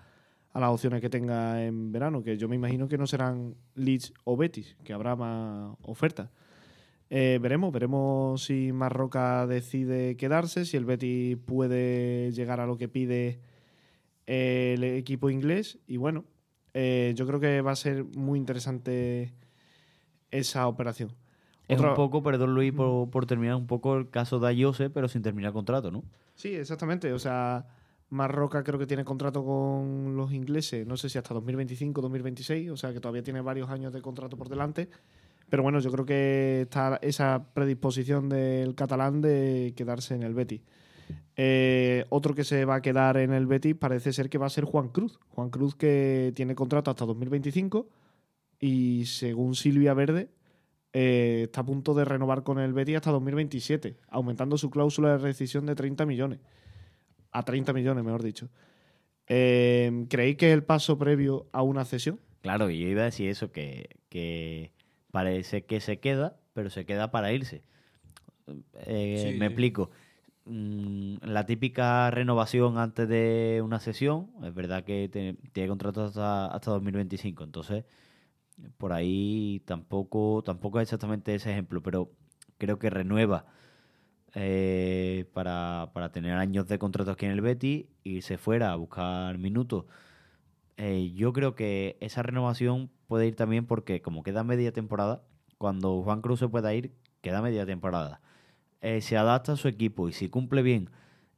a las opciones que tenga en verano, que yo me imagino que no serán Leeds o Betis, que habrá más ofertas. Eh, veremos, veremos si Marroca decide quedarse, si el Betis puede llegar a lo que pide el equipo inglés. Y bueno, eh, yo creo que va a ser muy interesante esa operación. Es Otra- un poco, perdón Luis, por, por terminar un poco el caso de Ayose, pero sin terminar contrato, ¿no? Sí, exactamente. O sea, Marroca creo que tiene contrato con los ingleses, no sé si hasta 2025, 2026, o sea que todavía tiene varios años de contrato por delante. Pero bueno, yo creo que está esa predisposición del catalán de quedarse en el Betis. Eh, otro que se va a quedar en el Betis parece ser que va a ser Juan Cruz. Juan Cruz que tiene contrato hasta 2025 y según Silvia Verde eh, está a punto de renovar con el Betis hasta 2027, aumentando su cláusula de rescisión de 30 millones. A 30 millones, mejor dicho. Eh, ¿Creéis que es el paso previo a una cesión? Claro, yo iba a decir eso, que, que parece que se queda, pero se queda para irse. Eh, Sí, me sí. explico. Mm, La típica renovación antes de una sesión, es verdad que te- tiene contrato hasta, hasta 2025, entonces por ahí tampoco, tampoco es exactamente ese ejemplo, pero creo que renueva eh, para, para tener años de contrato aquí en el Betis, irse fuera a buscar minutos. Eh, yo creo que esa renovación puede ir también porque como queda media temporada, cuando Juan Cruz se pueda ir, queda media temporada. Eh, se adapta a su equipo y si cumple bien,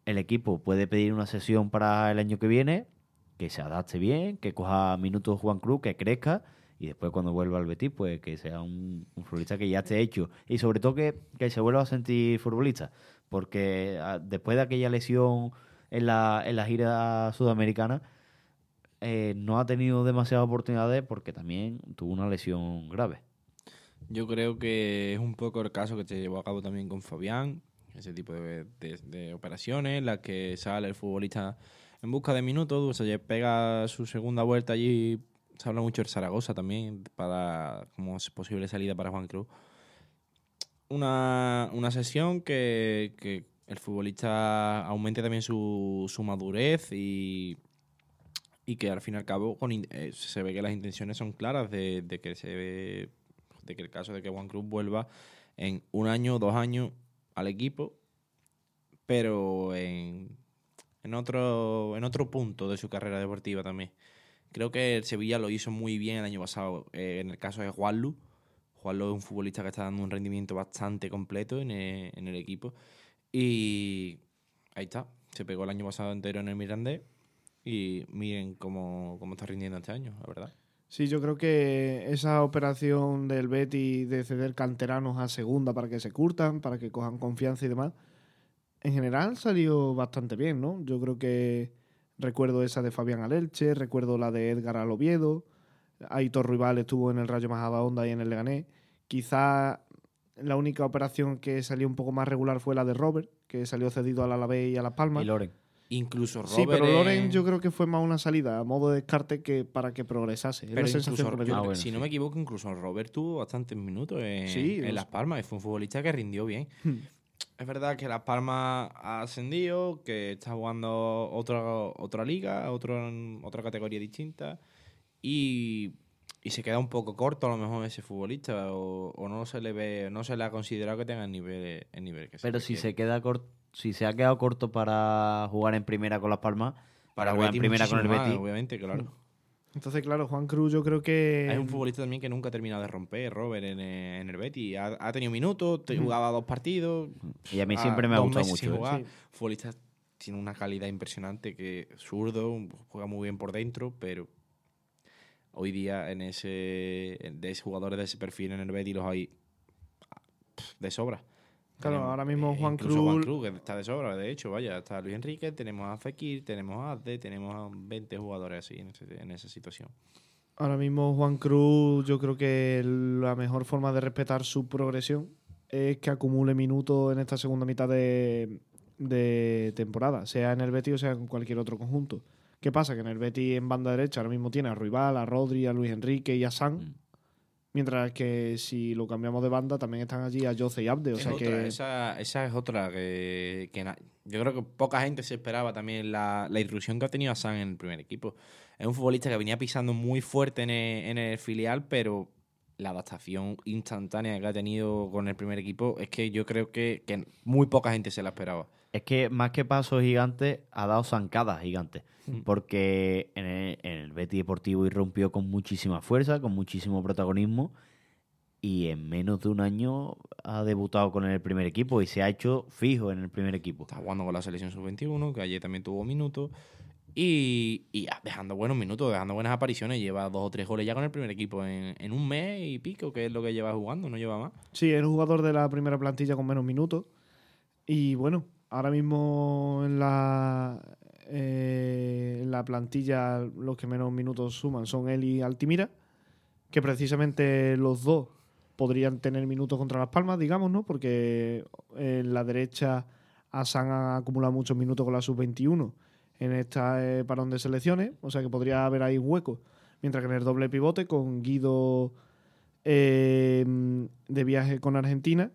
el equipo puede pedir una sesión para el año que viene, que se adapte bien, que coja minutos Juan Cruz, que crezca y después cuando vuelva al Betis, pues que sea un, futbolista que ya esté hecho y sobre todo que, que se vuelva a sentir futbolista, porque ah, después de aquella lesión en la, en la gira sudamericana, eh, no ha tenido demasiadas oportunidades porque también tuvo una lesión grave. Yo creo que es un poco el caso que se llevó a cabo también con Fabián, ese tipo de, operaciones, en las que sale el futbolista en busca de minutos, se pega su segunda vuelta allí, se habla mucho del Zaragoza también, para como posible salida para Juan Cruz. Una, una sesión que, que el futbolista aumente también su, su madurez y, y que al fin y al cabo con eh, se ve que las intenciones son claras de, que se ve el caso de que Juan Cruz vuelva en un año o dos años al equipo, pero en, en otro en otro punto de su carrera deportiva también. Creo que el Sevilla lo hizo muy bien el año pasado eh, en el caso de Juanlu. Juanlu es un futbolista que está dando un rendimiento bastante completo en el, en el equipo. Y ahí está. Se pegó el año pasado entero en el Mirandés. Y miren cómo, cómo está rindiendo este año, la verdad. Sí, yo creo que esa operación del Betis de ceder canteranos a segunda para que se curtan, para que cojan confianza y demás, en general salió bastante bien, ¿no? Yo creo que recuerdo esa de Fabián Alelche, recuerdo la de Edgar al Oviedo, Aitor Rival estuvo en el Rayo Majadahonda y en el Leganés. Quizá la única operación que salió un poco más regular fue la de Robert, que salió cedido al Alavés y a Las Palmas. Y Loren. Incluso Robert. Sí, pero Loren en- yo creo que fue más una salida a modo de descarte que para que progresase. Es Pero incluso, que yo-. Ah, bueno, si no me equivoco, incluso Robert tuvo bastantes minutos en, Sí, en Las. Palmas y fue un futbolista que rindió bien. Hmm. Es verdad que Las Palmas ha ascendido, que está jugando otra, otra liga, otro, otra categoría distinta y, y se queda un poco corto a lo mejor ese futbolista o, o no se le ve, no se le ha considerado que tenga el nivel, el nivel que se Pero si se queda corto, si se ha quedado corto para jugar en primera con Las Palmas, para, el jugar en primera con el más, Betis, obviamente, claro. Entonces, claro, Juan Cruz yo creo que... Es un futbolista también que nunca ha terminado de romper, Robert, en, el- en el Betis. Ha, ha tenido minutos, te- jugaba dos partidos. y a mí a siempre me ha gustado mucho. ¿eh? jugar. Sí. Futbolista tiene una calidad impresionante que zurdo, juega muy bien por dentro, pero hoy día en ese de ese jugadores de ese perfil en el Betis los hay de sobra. Claro, Tenemos, ahora mismo eh, Juan Cruz- Cruz, que está de sobra, de hecho, vaya, está Luis Enrique, tenemos a Fekir, tenemos a Azde, tenemos a 20 jugadores así en, ese- en esa situación. Ahora mismo Juan Cruz, yo creo que la mejor forma de respetar su progresión es que acumule minutos en esta segunda mitad de, de temporada, sea en el Betis o sea en cualquier otro conjunto. ¿Qué pasa? Que en el Betis en banda derecha ahora mismo tiene a Ruibal, a Rodri, a Luis Enrique y a San, Mm. Mientras que si lo cambiamos de banda también están allí a Jose y Abde. O Es sea otra, que esa, esa es otra que, que na- yo creo que poca gente se esperaba también la, la irrupción que ha tenido San en el primer equipo. Es un futbolista que venía pisando muy fuerte en el, en el filial, pero la adaptación instantánea que ha tenido con el primer equipo es que yo creo que, que muy poca gente se la esperaba. Es que más que pasos gigantes, ha dado zancadas gigantes. Mm. Porque en el, en el Betis Deportivo irrumpió con muchísima fuerza, con muchísimo protagonismo. Y en menos de un año ha debutado con el primer equipo y se ha hecho fijo en el primer equipo. Está jugando con la selección sub-21, que ayer también tuvo minutos. Y, y ya, dejando buenos minutos, dejando buenas apariciones. Lleva dos o tres goles ya con el primer equipo en, en un mes y pico, que es lo que lleva jugando, no lleva más. sí, es un jugador de la primera plantilla con menos minutos. Y bueno, ahora mismo en la, eh, en la plantilla los que menos minutos suman son él y Altimira, que precisamente los dos podrían tener minutos contra Las Palmas, digamos, ¿no? Porque en la derecha Asan ha acumulado muchos minutos con la sub-21 en este parón de selecciones, o sea que podría haber ahí un hueco. Mientras que en el doble pivote con Guido eh, de viaje con Argentina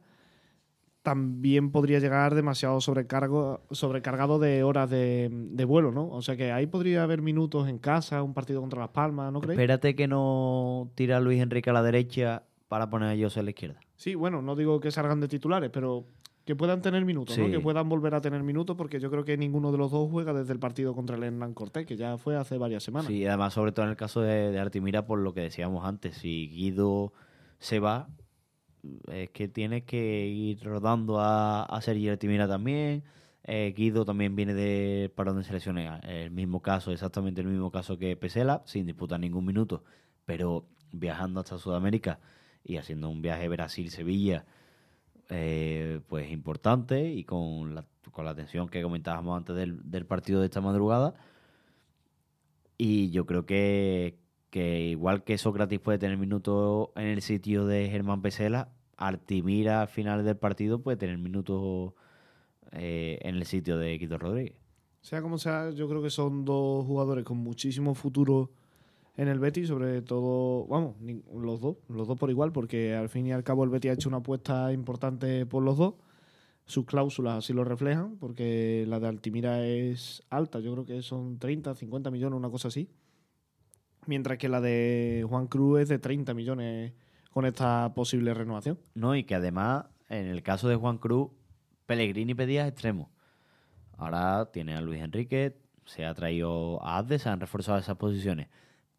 también podría llegar demasiado sobrecargo, sobrecargado de horas de, de, vuelo, ¿no? O sea que ahí podría haber minutos en casa, un partido contra Las Palmas, ¿no crees? Espérate que no tira Luis Enrique a la derecha para poner a José a la izquierda. Sí, bueno, no digo que salgan de titulares, pero que puedan tener minutos, ¿no? Que puedan volver a tener minutos, porque yo creo que ninguno de los dos juega desde el partido contra el Hernán Cortés, que ya fue hace varias semanas. Sí, además, sobre todo en el caso de, de Artimira, por lo que decíamos antes, si Guido se va, es que tiene que ir rodando a, a Sergio Artimira también. Eh, Guido también viene de parón de selecciones, el mismo caso, exactamente el mismo caso que Pesela, sin disputar ningún minuto, pero viajando hasta Sudamérica y haciendo un viaje Brasil-Sevilla, eh, pues importante y con la, con la tensión que comentábamos antes del, del partido de esta madrugada. Y yo creo que, que igual que Sócrates puede tener minutos en el sitio de Germán Pesela, Artimira al final del partido puede tener minutos eh, en el sitio de Quito Rodríguez. Sea como sea, yo creo que son dos jugadores con muchísimo futuro en el Betis, sobre todo, vamos, los dos, los dos por igual, porque al fin y al cabo el Betis ha hecho una apuesta importante por los dos. Sus cláusulas así lo reflejan, porque la de Altimira es alta, yo creo que son 30, 50 millones, una cosa así. Mientras que la de Juan Cruz es de 30 millones con esta posible renovación. No, y que además, en el caso de Juan Cruz, Pellegrini pedía extremo. Ahora tiene a Luis Enrique, se ha traído a Azde, se han reforzado esas posiciones.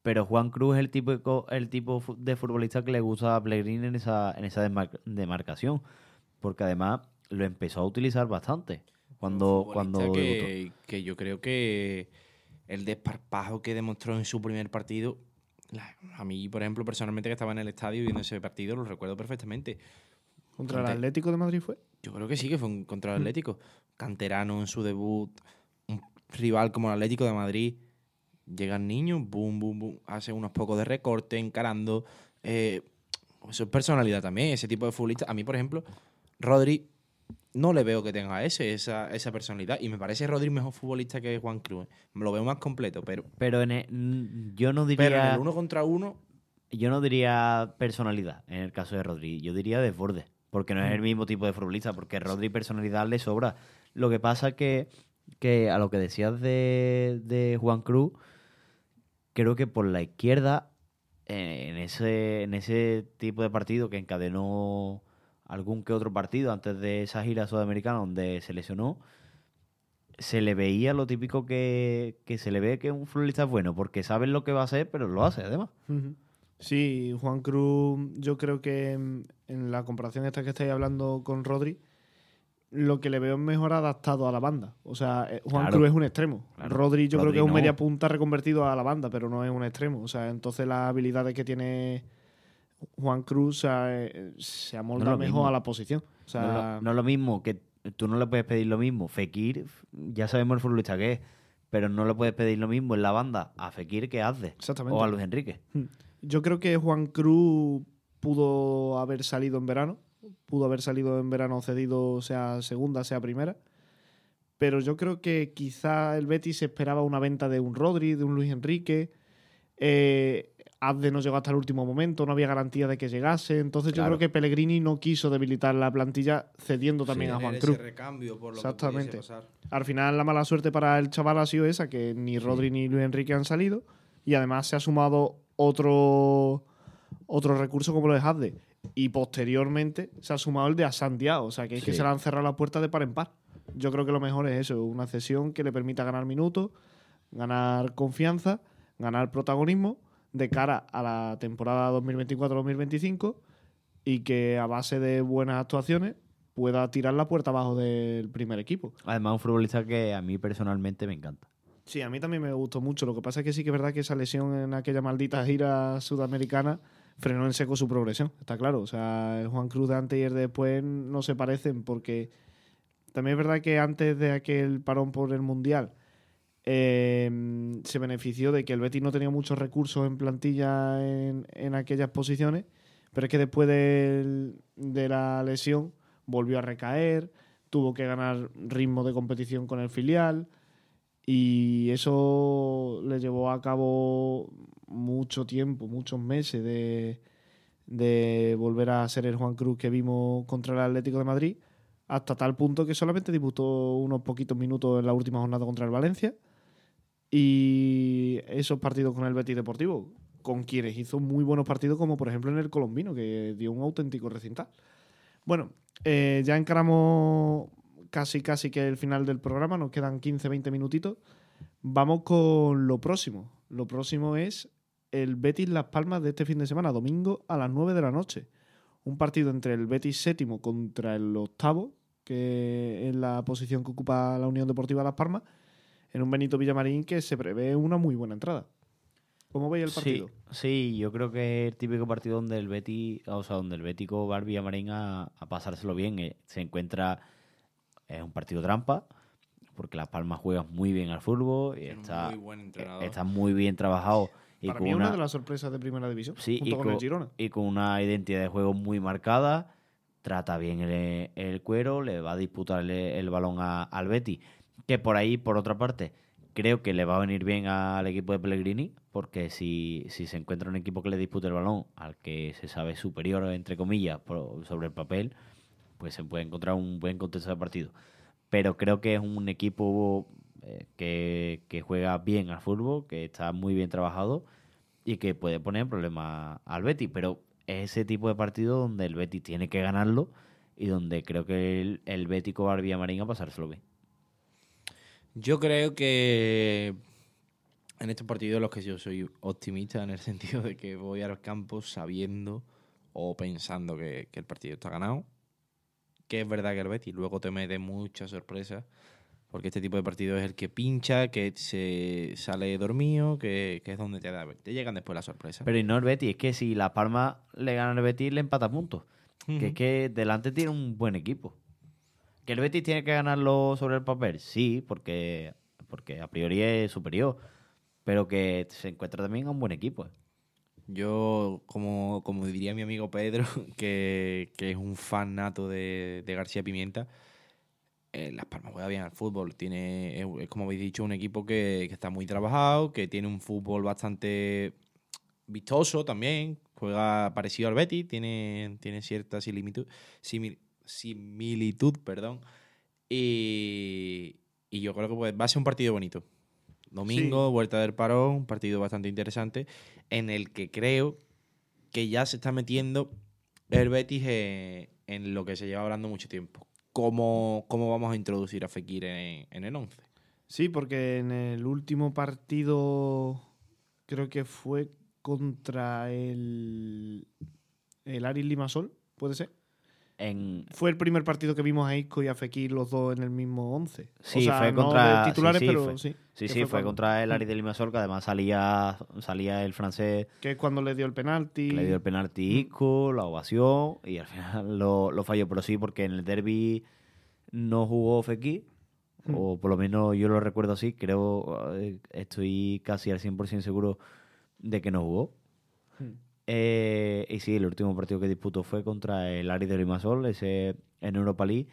Pero Juan Cruz es el tipo, el tipo de futbolista que le gusta a Pellegrini en esa, en esa demar- demarcación. Porque además lo empezó a utilizar bastante. Cuando, Un cuando que yo creo que el desparpajo que demostró en su primer partido, la- a mí, por ejemplo, personalmente que estaba en el estadio viendo ese partido, lo recuerdo perfectamente. ¿Contra el Atlético de Madrid fue? Yo creo que sí, que fue un contra el Atlético. Canterano en su debut, un rival como el Atlético de Madrid. Llega el niño, boom, boom, boom, hace unos pocos de recorte, encarando. eh, eso es personalidad también, ese tipo de futbolista. A mí, por ejemplo, Rodri no le veo que tenga ese, esa, esa personalidad. Y me parece Rodri mejor futbolista que Juan Cruz. ¿eh? Lo veo más completo, pero, Pero en el- mm, yo no pero en diría. el uno contra uno, Yo no diría personalidad en el caso de Rodri, yo diría desborde, porque no es Mm. el mismo tipo de futbolista, porque Rodri personalidad le sobra. Lo que pasa que, que a lo que decías de, de Juan Cruz, creo que por la izquierda, eh, en ese, en ese tipo de partido que encadenó algún que otro partido antes de esa gira sudamericana donde se lesionó, se le veía lo típico que, que se le ve que un futbolista es bueno, porque sabe lo que va a hacer, pero lo hace además. Sí, Juan Cruz, yo creo que en la comparación esta que estáis hablando con Rodri, lo que le veo es mejor adaptado a la banda. O sea, eh, Juan Claro. Cruz es un extremo. Claro. Rodri yo creo que es un media punta reconvertido a la banda, pero no es un extremo. O sea, entonces las habilidades que tiene Juan Cruz o sea, eh, se amolda No mejor a la posición. O sea, no, es lo- no es lo mismo que tú no le puedes pedir lo mismo. Fekir, ya sabemos el futbolista que es, pero no le puedes pedir lo mismo en la banda a Fekir que Exactamente. o a Luis Enrique. Yo creo que Juan Cruz pudo haber salido en verano, pudo haber salido en verano cedido, sea segunda, sea primera. Pero yo creo que quizá el Betis esperaba una venta de un Rodri, de un Luis Enrique. Eh, Azde no llegó hasta el último momento, no había garantía de que llegase. Entonces yo creo que Pellegrini no quiso debilitar la plantilla cediendo también a Juan ese Cruz. recambio por lo Exactamente. que pasar. Al final la mala suerte para el chaval ha sido esa, que ni Rodri ni Luis Enrique han salido. Y además se ha sumado otro, otro recurso como lo de Hazde. Y posteriormente se ha sumado el de Asantiago. O sea que es que se le han cerrado las puertas de par en par. Yo creo que lo mejor es eso, una cesión que le permita ganar minutos, ganar confianza, ganar protagonismo de cara a la temporada 2024-2025 y que a base de buenas actuaciones pueda tirar la puerta abajo del primer equipo. Además, un futbolista que a mí personalmente me encanta. Sí, a mí también me gustó mucho. Lo que pasa es que sí que es verdad que esa lesión en aquella maldita gira sudamericana frenó en seco su progresión, está claro. O sea, el Juan Cruz de antes y el de después no se parecen porque También es verdad que antes de aquel parón por el Mundial eh, se benefició de que el Betis no tenía muchos recursos en plantilla en, aquellas posiciones, pero es que después de la lesión volvió a recaer, tuvo que ganar ritmo de competición con el filial y eso le llevó a cabo mucho tiempo, muchos meses de, de volver a ser el Juan Cruz que vimos contra el Atlético de Madrid, hasta tal punto que solamente disputó unos poquitos minutos en la última jornada contra el Valencia y esos partidos con el Betis Deportivo, con quienes hizo muy buenos partidos, como por ejemplo en el Colombino, que dio un auténtico recintal. Bueno, eh, ya encaramos casi casi que el final del programa, nos quedan 15-20 minutitos. Vamos con lo próximo. Lo próximo es el Betis Las Palmas de este fin de semana, domingo a las 9 de la noche. Un partido entre el Betis séptimo contra el octavo, que es la posición que ocupa la Unión Deportiva Las Palmas, en un Benito Villamarín que se prevé una muy buena entrada. ¿Cómo veis el partido? Sí, sí, yo creo que es el típico partido donde el Betis, o sea, donde el Bético va al Villamarín a, a pasárselo bien. eh, Se encuentra, es un partido trampa, porque Las Palmas juega muy bien al fútbol y está, muy buen entrenador. está muy bien trabajado. Y Para con mí es una una, de las sorpresas de primera división, Sí, junto y con, con, el Girona. y con una identidad de juego muy marcada. Trata bien el, el cuero, le va a disputar el, el balón a- al Betty. Que por ahí, por otra parte, creo que le va a venir bien al equipo de Pellegrini, porque si, si se encuentra un equipo que le dispute el balón al que se sabe superior, entre comillas, sobre el papel, pues se puede encontrar un buen contexto de partido. Pero creo que es un equipo eh, que, que juega bien al fútbol, que está muy bien trabajado y que puede poner en problema al Betis. Pero es ese tipo de partido donde el Betis tiene que ganarlo y donde creo que el, el Bético va al Villamarín a pasárselo bien. Yo creo que en estos partidos los que yo soy optimista en el sentido de que voy al campo sabiendo o pensando que, que el partido está ganado. Que es verdad que el Betis luego te mete muchas sorpresas. Porque este tipo de partido es el que pincha, que se sale dormido, que, que es donde te, da, te llegan después las sorpresas. Pero y no el Betis, es que si La Palma le gana al Betis, le empata puntos. Que es que delante tiene un buen equipo. ¿Que el Betis tiene que ganarlo sobre el papel? Sí, porque, porque a priori es superior. Pero que se encuentra también a un buen equipo. Yo, como, como diría mi amigo Pedro, que, que es un fan nato de, de García Pimienta, eh, Las Palmas juega bien al fútbol. Tiene, es, es como habéis dicho, un equipo que, que está muy trabajado, que tiene un fútbol bastante vistoso también. Juega parecido al Betis, tiene, tiene cierta similitud, simil- similitud perdón. Y, y yo creo que pues, va a ser un partido bonito. Domingo, vuelta del parón, un partido bastante interesante, en el que creo que ya se está metiendo el Betis eh, en lo que se lleva hablando mucho tiempo. ¿Cómo, cómo vamos a introducir a Fekir en, en el 11? Sí, porque en el último partido creo que fue contra el, el Aris Limasol, ¿puede ser? En, Fue el primer partido que vimos a Isco y a Fekir los dos en el mismo 11. Sí, o sea, fue no contra- de titulares, sí, sí, pero fue- sí. sí, que sí, fue cuando- contra el Ari de Limasol, que además salía, salía el francés Que es cuando le dio el penalti. le dio el penalti Isco, la ovación, y al final lo, lo falló. Pero sí, porque en el derby no jugó Fekir, Mm. o por lo menos yo lo recuerdo así, creo, eh, estoy casi al 100% seguro de que no jugó. Mm. Eh, y sí, el último partido que disputó fue contra el Ari de Limasol, ese en Europa League.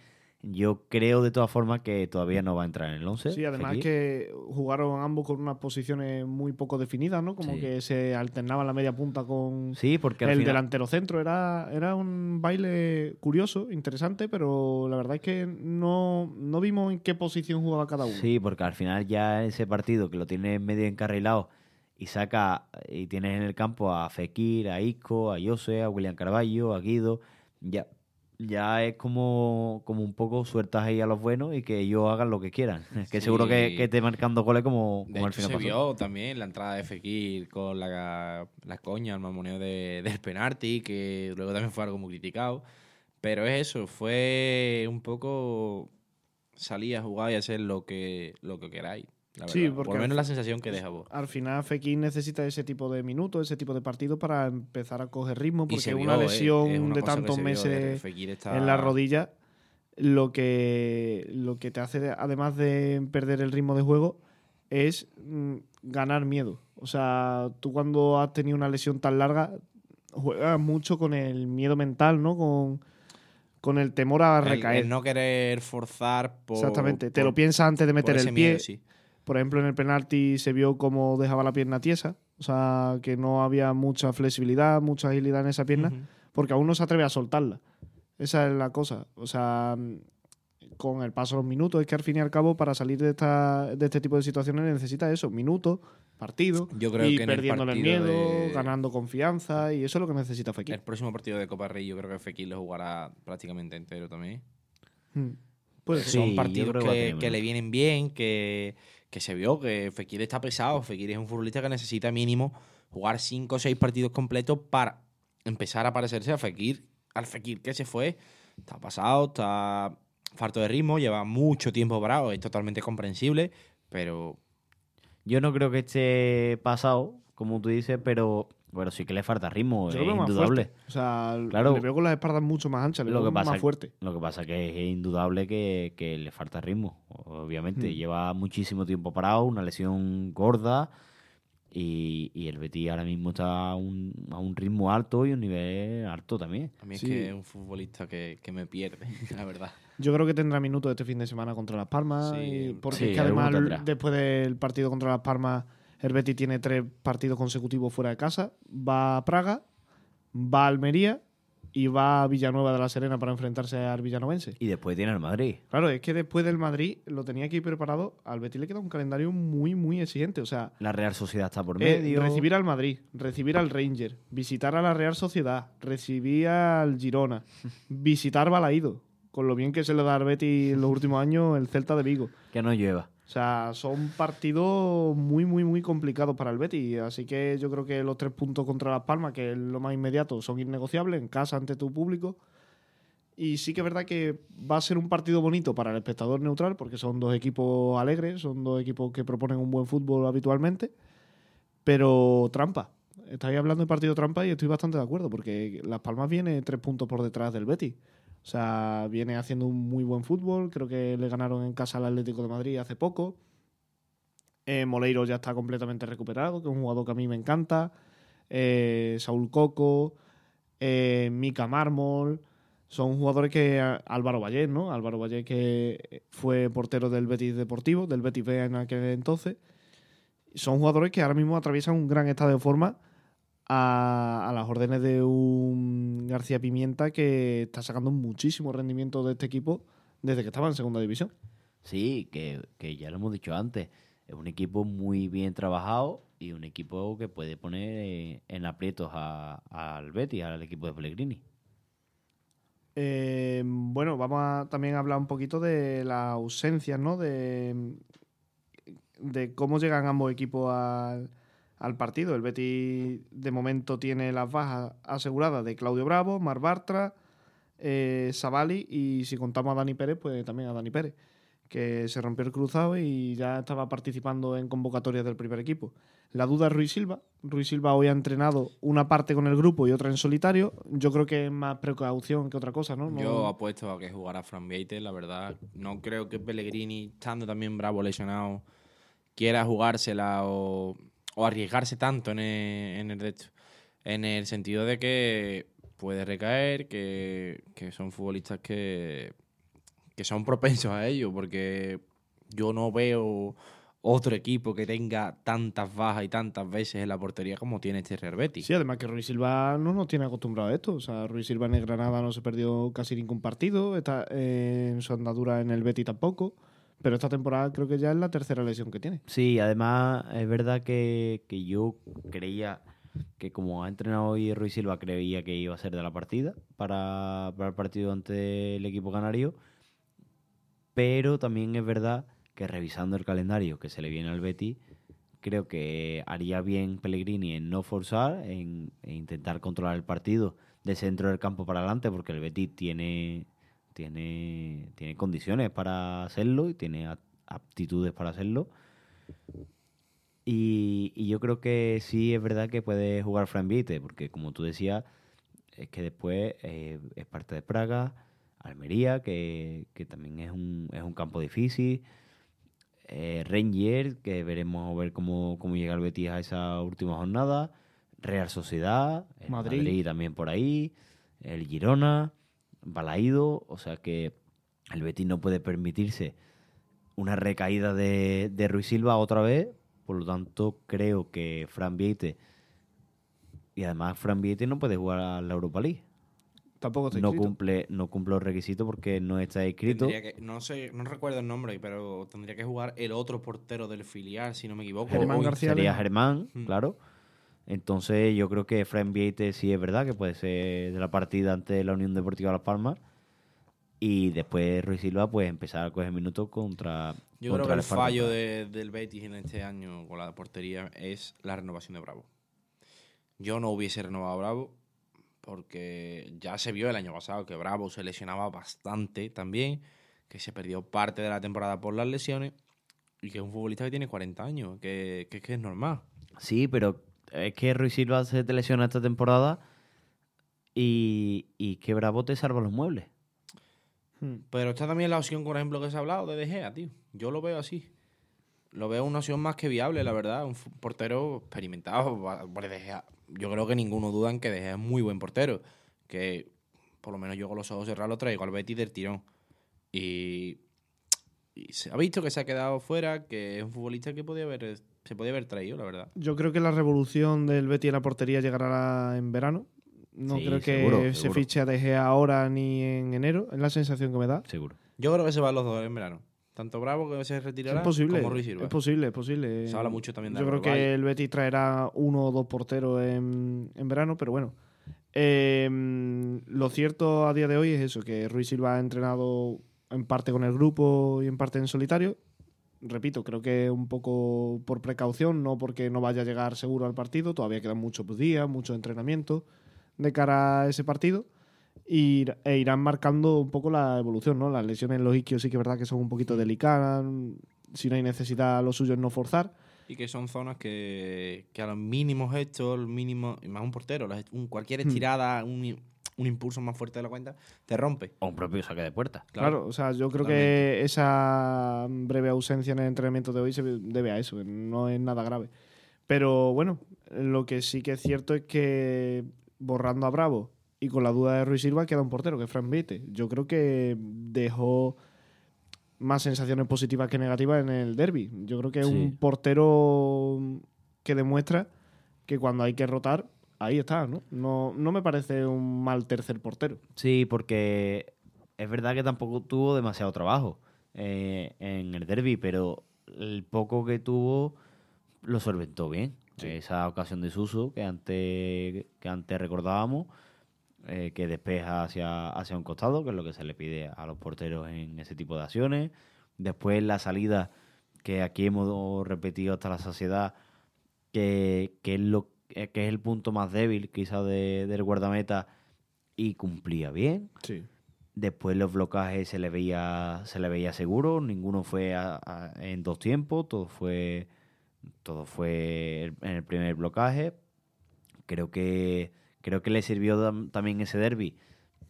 Yo creo de todas formas que todavía no va a entrar en el 11. Sí, además Fekir. que jugaron ambos con unas posiciones muy poco definidas, ¿no? Como Sí. que se alternaban la media punta con Sí, porque al el final... delantero centro. Era, era un baile curioso, interesante, pero la verdad es que no, no vimos en qué posición jugaba cada uno. Sí, porque al final ya ese partido que lo tienes medio encarrilado y saca y tienes en el campo a Fekir, a Isco, a Jose, a William Carballo, a Guido, ya, ya es como, como un poco sueltas ahí a los buenos y que ellos hagan lo que quieran. que seguro que, que te marcando goles como, De como al hecho, final se pasó. vio también la entrada de Fekir con la, la coña, el mamoneo de, del penalti, que luego también fue algo muy criticado. Pero es eso, fue un poco salir a jugar y hacer lo que, lo que queráis. La Sí, porque Por lo menos la sensación que deja vos. Al final Fekir necesita ese tipo de minutos, ese tipo de partidos para empezar a coger ritmo, porque vio, una eh, lesión es una de cosa que tantos vio, de meses está- en la rodilla lo que, lo que te hace, además de perder el ritmo de juego, es mm, ganar miedo. O sea, tú cuando has tenido una lesión tan larga, juegas mucho con el miedo mental, ¿no? Con, con el temor a recaer. El, no querer forzar por. Exactamente. Te por- lo piensas antes de meter el pie. miedo, sí. Por ejemplo, en el penalti se vio cómo dejaba la pierna tiesa. O sea, que no había mucha flexibilidad, mucha agilidad en esa pierna, porque aún no se atreve a soltarla. Esa es la cosa. O sea, con el paso de los minutos, es que al fin y al cabo, para salir de, esta, de este tipo de situaciones necesitas eso, minutos, partido, Yo creo y que el perdiéndole el, miedo, de- ganando confianza, y eso es lo que necesita Fekir. El próximo partido de Copa Rey, yo creo que Fekir lo jugará prácticamente entero también. Sí, Son partidos que le vienen bien, que, que se vio que Fekir está pesado. Fekir es un futbolista que necesita mínimo jugar 5 o 6 partidos completos para empezar a parecerse a Fekir, al Fekir que se fue. Está pasado, está falto de ritmo, lleva mucho tiempo parado, es totalmente comprensible, pero Yo no creo que esté pasado, como tú dices, pero bueno, sí que le falta ritmo, Yo es lo veo más indudable. O sea, Claro. le veo con las espaldas mucho más anchas, le Lo veo que pasa más fuerte. Lo que pasa que es indudable que, que le falta ritmo, obviamente. Mm. Lleva muchísimo tiempo parado, una lesión gorda y, y el Betis ahora mismo está a un, a un ritmo alto y un nivel alto también. a mí Sí. es que es un futbolista que, que me pierde, la verdad. Yo creo que tendrá minutos este fin de semana contra Las Palmas. Sí, y- porque sí, es que además, después del partido contra Las Palmas, el Betis tiene tres partidos consecutivos fuera de casa. Va a Praga, va a Almería y va a Villanueva de la Serena para enfrentarse al villanovense. Y después tiene el Madrid. Claro, es que después del Madrid lo tenía aquí preparado. Al Betis le queda un calendario muy, muy exigente. O sea, La Real Sociedad está por eh, medio. recibir al Madrid, recibir al Ranger, visitar a la Real Sociedad, recibir al Girona, visitar Balaído, con lo bien que se le da al Betis en los últimos años el Celta de Vigo. Que no lleva. O sea, son partidos muy, muy, muy complicados para el Betis. Así que yo creo que los tres puntos contra Las Palmas, que es lo más inmediato, son innegociables en casa ante tu público. Y sí que es verdad que va a ser un partido bonito para el espectador neutral, porque son dos equipos alegres, son dos equipos que proponen un buen fútbol habitualmente. Pero trampa. Estáis hablando de partido trampa y estoy bastante de acuerdo, porque Las Palmas viene tres puntos por detrás del Betis. O sea, viene haciendo un muy buen fútbol. Creo que le ganaron en casa al Atlético de Madrid hace poco. Eh, Moleiro ya está completamente recuperado, que es un jugador que a mí me encanta. Eh, Saúl Coco, eh, Mica Mármol. Son jugadores que. Álvaro Vallés, ¿no? Álvaro Vallés, que fue portero del Betis Deportivo, del Betis B en aquel entonces. Son jugadores que ahora mismo atraviesan un gran estado de forma a, a las órdenes de un García Pimienta que está sacando muchísimo rendimiento de este equipo desde que estaba en segunda división. Sí, que, que ya lo hemos dicho antes. Es un equipo muy bien trabajado y un equipo que puede poner eh, en aprietos a- al Betis, al equipo de Pellegrini. Eh, bueno, vamos a también hablar un poquito de las ausencias, ¿no? De, de cómo llegan ambos equipos al, al partido. El Betis de momento tiene las bajas aseguradas de Claudio Bravo, Mar Bartra, eh, Savali y si contamos a Dani Pérez, pues también a Dani Pérez, que se rompió el cruzado y ya estaba participando en convocatorias del primer equipo. La duda es Ruiz Silva. Ruiz Silva hoy ha entrenado una parte con el grupo y otra en solitario. Yo creo que es más precaución que otra cosa, ¿no? Yo apuesto a que jugará Fran Vieite, la verdad. No creo que Pellegrini, estando también bravo, lesionado, quiera jugársela o, o arriesgarse tanto en el, en el de esto. En el sentido de que puede recaer, que, que son futbolistas que, que son propensos a ello, porque yo no veo otro equipo que tenga tantas bajas y tantas veces en la portería como tiene este Real Betis. Sí, además que Ruiz Silva no nos tiene acostumbrado a esto. O sea, Ruiz Silva en el Granada no se perdió casi ningún partido. Está eh, en su andadura en el Betis tampoco. Pero esta temporada creo que ya es la tercera lesión que tiene. Sí, además es verdad que, que yo creía que como ha entrenado hoy Ruiz Silva, creía que iba a ser de la partida para, para el partido ante el equipo canario. Pero también es verdad que revisando el calendario que se le viene al Betis, creo que haría bien Pellegrini en no forzar, en, en intentar controlar el partido de centro del campo para adelante, porque el Betis tiene, tiene, tiene condiciones para hacerlo y tiene aptitudes para hacerlo. Y, y yo creo que sí es verdad que puede jugar Fran Vite, porque como tú decías, es que después eh, es parte de Praga, Almería, que, que también es un, es un campo difícil. Eh, Ranger, que veremos a ver cómo, cómo llega el Betis a esa última jornada. Real Sociedad, el Madrid. Madrid. también por ahí. El Girona, Balaído. O sea que el Betis no puede permitirse una recaída de, de Ruiz Silva otra vez. Por lo tanto, creo que Fran Vieite. Y además, Fran Vieite no puede jugar a la Europa League. Tampoco está No inscrito. cumple, no cumple los requisitos porque no está inscrito. Que- no sé, no recuerdo el nombre, pero tendría que jugar el otro portero del filial, si no me equivoco. Germán García Sería. Germán, Mm. claro. Entonces yo creo que Fran Vieite sí es verdad que puede ser de la partida ante la Unión Deportiva Las Palmas. Y después Ruiz Silva pues empezar a coger minutos contra, Yo contra creo que el fallo de- del Betis en este año con la portería es la renovación de Bravo. Yo no hubiese renovado a Bravo porque ya se vio el año pasado que Bravo se lesionaba bastante también, que se perdió parte de la temporada por las lesiones y que es un futbolista que tiene 40 años, que, que, que es normal. Sí, pero es que Ruiz Silva se te lesiona esta temporada y, y que Bravo te salva los muebles. Hmm. Pero está también la opción, por ejemplo, que se ha hablado de De Gea, tío. Yo lo veo así. Lo veo una opción más que viable, la verdad. Un portero experimentado. De Gea. Yo creo que ninguno duda en que De Gea es muy buen portero. Que por lo menos yo con los ojos cerrados lo traigo al Betis del tirón. Y, y se ha visto que se ha quedado fuera, que es un futbolista que podía haber, se podía haber traído, la verdad. Yo creo que la revolución del Betis en la portería llegará en verano. No Sí, creo que seguro, se seguro. fiche a ahora ni en enero. Es la sensación que me da. Seguro. Yo creo que se van los dos en verano. Tanto Bravo que se retirará es posible. como Ruiz Silva. Es posible, es posible. Se habla mucho también de Yo creo que el Betis traerá uno o dos porteros en, en verano, pero bueno. Eh, lo cierto a día de hoy es eso, que Ruiz Silva ha entrenado en parte con el grupo y en parte en solitario. Repito, creo que un poco por precaución, no porque no vaya a llegar seguro al partido. Todavía quedan muchos días, mucho entrenamiento de cara a ese partido. Y, e irán marcando un poco la evolución, ¿no? Las lesiones en los isquios sí que es verdad que son un poquito delicadas. Si no hay necesidad, lo suyo es no forzar. Y que son zonas que, que a los mínimos gestos, el mínimo, y más un portero, un- cualquier Hmm. estirada, un, un impulso más fuerte de la cuenta, te rompe. O un propio saque de puerta. Claro, o sea, yo creo que esa breve ausencia en el entrenamiento de hoy se debe a eso, no es nada grave. Pero bueno, lo que sí que es cierto es que borrando a Bravo y con la duda de Ruiz Silva queda un portero, que es Fran Vite. Yo creo que dejó más sensaciones positivas que negativas en el derby. Yo creo que es Sí. un portero que demuestra que cuando hay que rotar, ahí está, ¿no? No, no me parece un mal tercer portero. Sí, porque es verdad que tampoco tuvo demasiado trabajo eh, en el derby, pero el poco que tuvo lo solventó bien. Esa ocasión de Suso que antes, que antes recordábamos, eh, que despeja hacia, hacia un costado, que es lo que se le pide a los porteros en ese tipo de acciones. Después la salida, que aquí hemos repetido hasta la saciedad, que, que es, lo, eh, que es el punto más débil quizá de- del guardameta y cumplía bien. Sí. Después los blocajes se le veía, se le veía seguro, ninguno fue a- a- en dos tiempos, todo fue, todo fue en el primer blocaje. Creo que, creo que le sirvió tam- también ese derby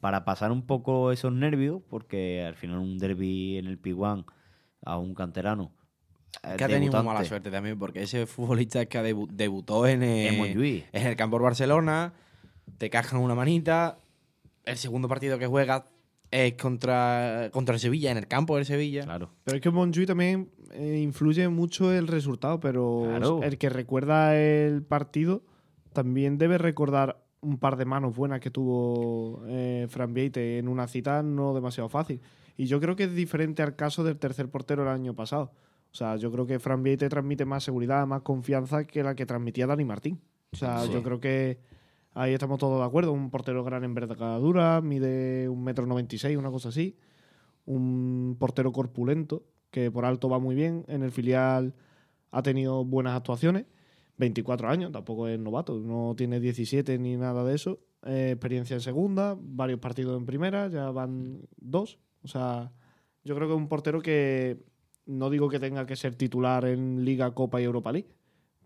para pasar un poco esos nervios, porque al final un derby en el P1 a un canterano. Eh, Que ha tenido muy mala suerte también, porque ese futbolista es que debu- debutó en el, En Montjuïc. en el campo del Barcelona, te cascan una manita, el segundo partido que juega es contra, contra el Sevilla, en el campo del Sevilla. Claro. Pero es que Montjuïc también eh, influye mucho el resultado, pero Claro. el que recuerda el partido también debe recordar un par de manos buenas que tuvo eh, Fran Vieite en una cita no demasiado fácil. Y yo creo que es diferente al caso del tercer portero el año pasado. O sea, yo creo que Fran Vieite transmite más seguridad, más confianza que la que transmitía Dani Martín. O sea, Sí. yo creo que ahí estamos todos de acuerdo. Un portero gran envergadura, mide un metro noventa y seis, una cosa así un portero corpulento que por alto va muy bien. En el filial ha tenido buenas actuaciones. 24 años, tampoco es novato, no tiene 17 ni nada de eso. Eh, experiencia en segunda, varios partidos en primera, ya van dos. O sea, yo creo que es un portero que no digo que tenga que ser titular en Liga, Copa y Europa League,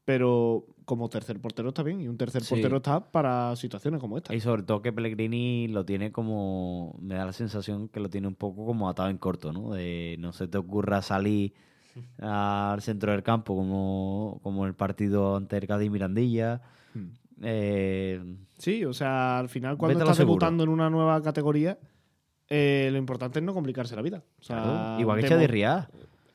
pero como tercer portero está bien. Y un tercer Sí. portero está para situaciones como esta. Y sobre todo que Pellegrini lo tiene como. Me da la sensación que lo tiene un poco como atado en corto, ¿no? De no se te ocurra salir al centro del campo como, como el partido ante el Cádiz Mirandilla. Hmm. Eh, Sí, o sea, al final cuando estás seguro. debutando en una nueva categoría, eh, lo importante es no complicarse la vida. O sea, claro, igual que Chadi.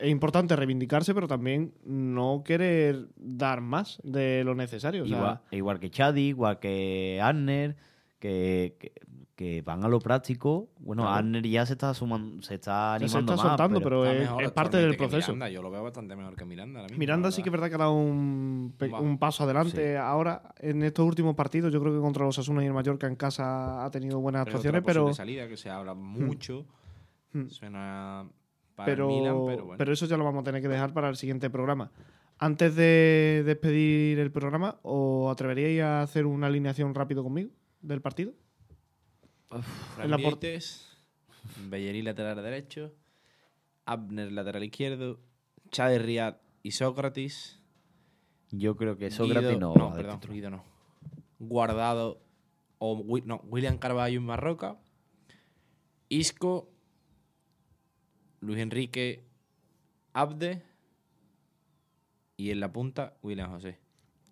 Es importante reivindicarse, pero también no querer dar más de lo necesario. O sea, Igual, igual que Chadi, igual que Arner, que, que, que van a lo práctico. Bueno, Claro. Arner ya se está sumando, se está ya se animando está más. soltando, pero- pero, Está es, parte del proceso. Miranda. Yo lo veo bastante mejor que Miranda ahora mismo. Miranda sí que es verdad. que ha dado un, un paso adelante Sí. ahora en estos últimos partidos. Yo creo que contra los Asuna y el Mallorca en casa ha tenido buenas Pero actuaciones, otra pero, posible salida que se habla mucho. Hmm. Suena para pero, el Milan, pero bueno. pero eso ya lo vamos a tener que dejar para el siguiente programa. Antes de despedir el programa, ¿os atreveríais a hacer una alineación rápido conmigo del partido? Fran en la Bellerín lateral derecho, Abner lateral izquierdo, Chade Riad y Sócrates. Yo creo que Guido- Sócrates no. no, perdón. Guido no. Guardado o no, William Carballo y Marroca. Isco, Luis Enrique, Abde y en la punta William José.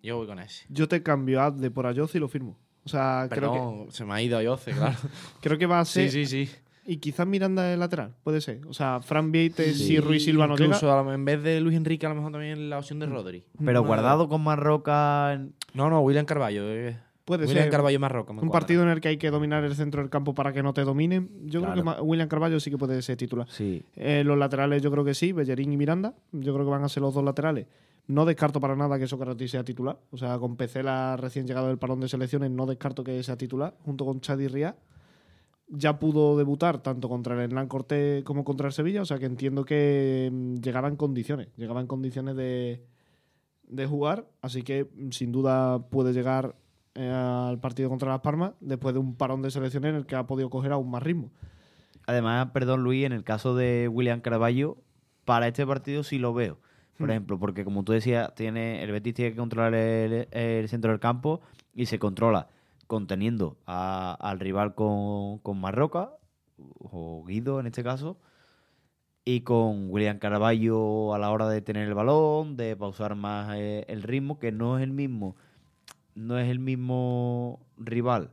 Yo voy con ese. Yo te cambio a de por Ayoz y lo firmo. O sea, creo que, Perdón, se me ha ido a Yoce, claro. creo que va a ser. sí, sí, sí. Y quizás Miranda de lateral, puede ser. O sea, Fran Vieites Sí. y Ruiz Silva no llega. Incluso en vez de Luis Enrique, a lo mejor también la opción de Rodri. Pero No, guardado con Marroca. en- No, no, William Carballo. eh. Puede William ser. Carballo Marroca. Un partido en el que hay que dominar el centro del campo para que no te dominen. Yo creo que William Carballo sí que puede ser titular. Sí. Eh, los laterales yo creo que sí, Bellerín y Miranda. Yo creo que van a ser los dos laterales. No descarto para nada que Sócrates sea titular. O sea, con Pecela recién llegado del parón de selecciones, no descarto que sea titular, junto con Chadi Riad. Ya pudo debutar tanto contra el Hernán Cortés como contra el Sevilla, o sea que entiendo que mm, llegaba en condiciones, llegaba en condiciones de, de jugar, así que mm, sin duda puede llegar eh, al partido contra Las Palmas después de un parón de selecciones en el que ha podido coger aún más ritmo. Además, perdón Luis, en el caso de William Carballo, para este partido sí lo veo. Por Hmm. ejemplo, porque como tú decías, tiene, el Betis tiene que controlar el, el centro del campo y se controla conteniendo a- al rival con, con Marroca, o Guido en este caso, y con William Carballo a la hora de tener el balón, de pausar más eh, el ritmo, que no es el mismo, no es el mismo rival.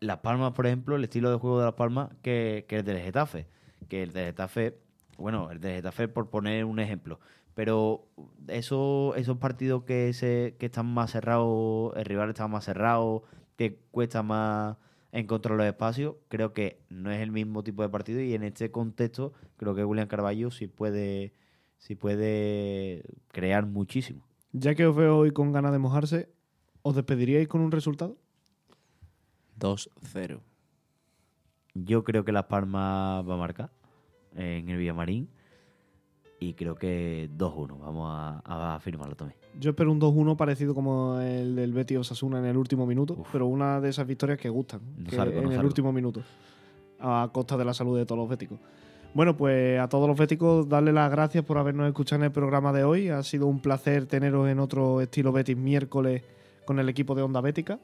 Las Palmas, por ejemplo, el estilo de juego de Las Palmas que, que el del Getafe. Que el del Getafe, bueno, el del Getafe por poner un ejemplo. Pero eso, esos partidos que, se, que están más cerrados, el rival está más cerrado, que cuesta más encontrar los espacios, creo que no es el mismo tipo de partido y en este contexto creo que William Carballo sí puede, sí puede crear muchísimo. Ya que os veo hoy con ganas de mojarse, ¿os despediríais con un resultado? 2-0. Yo creo que Las Palmas va a marcar en el Villamarín y creo que 2-1. Vamos a, a afirmarlo también. Yo espero un 2-1 parecido como el del Betis Osasuna en el último minuto, Uf. pero una de esas victorias que gustan, No que salgo, no en el salgo. último minuto, a costa de la salud de todos los béticos. Bueno, pues a todos los béticos darle las gracias por habernos escuchado en el programa de hoy. Ha sido un placer teneros en otro estilo Betis miércoles con el equipo de Onda Bética,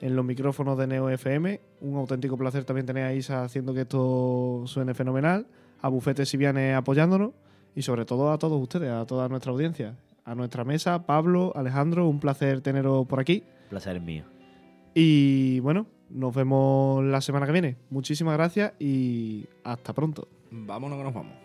en los micrófonos de Neo FM. Un auténtico placer también tener a Isa haciendo que esto suene fenomenal, a Bufete Siviane apoyándonos y sobre todo a todos ustedes, a toda nuestra audiencia. A nuestra mesa, Pablo, Alejandro, un placer teneros por aquí. Placer es mío. Y bueno, nos vemos la semana que viene. Muchísimas gracias y hasta pronto. Vámonos que nos vamos.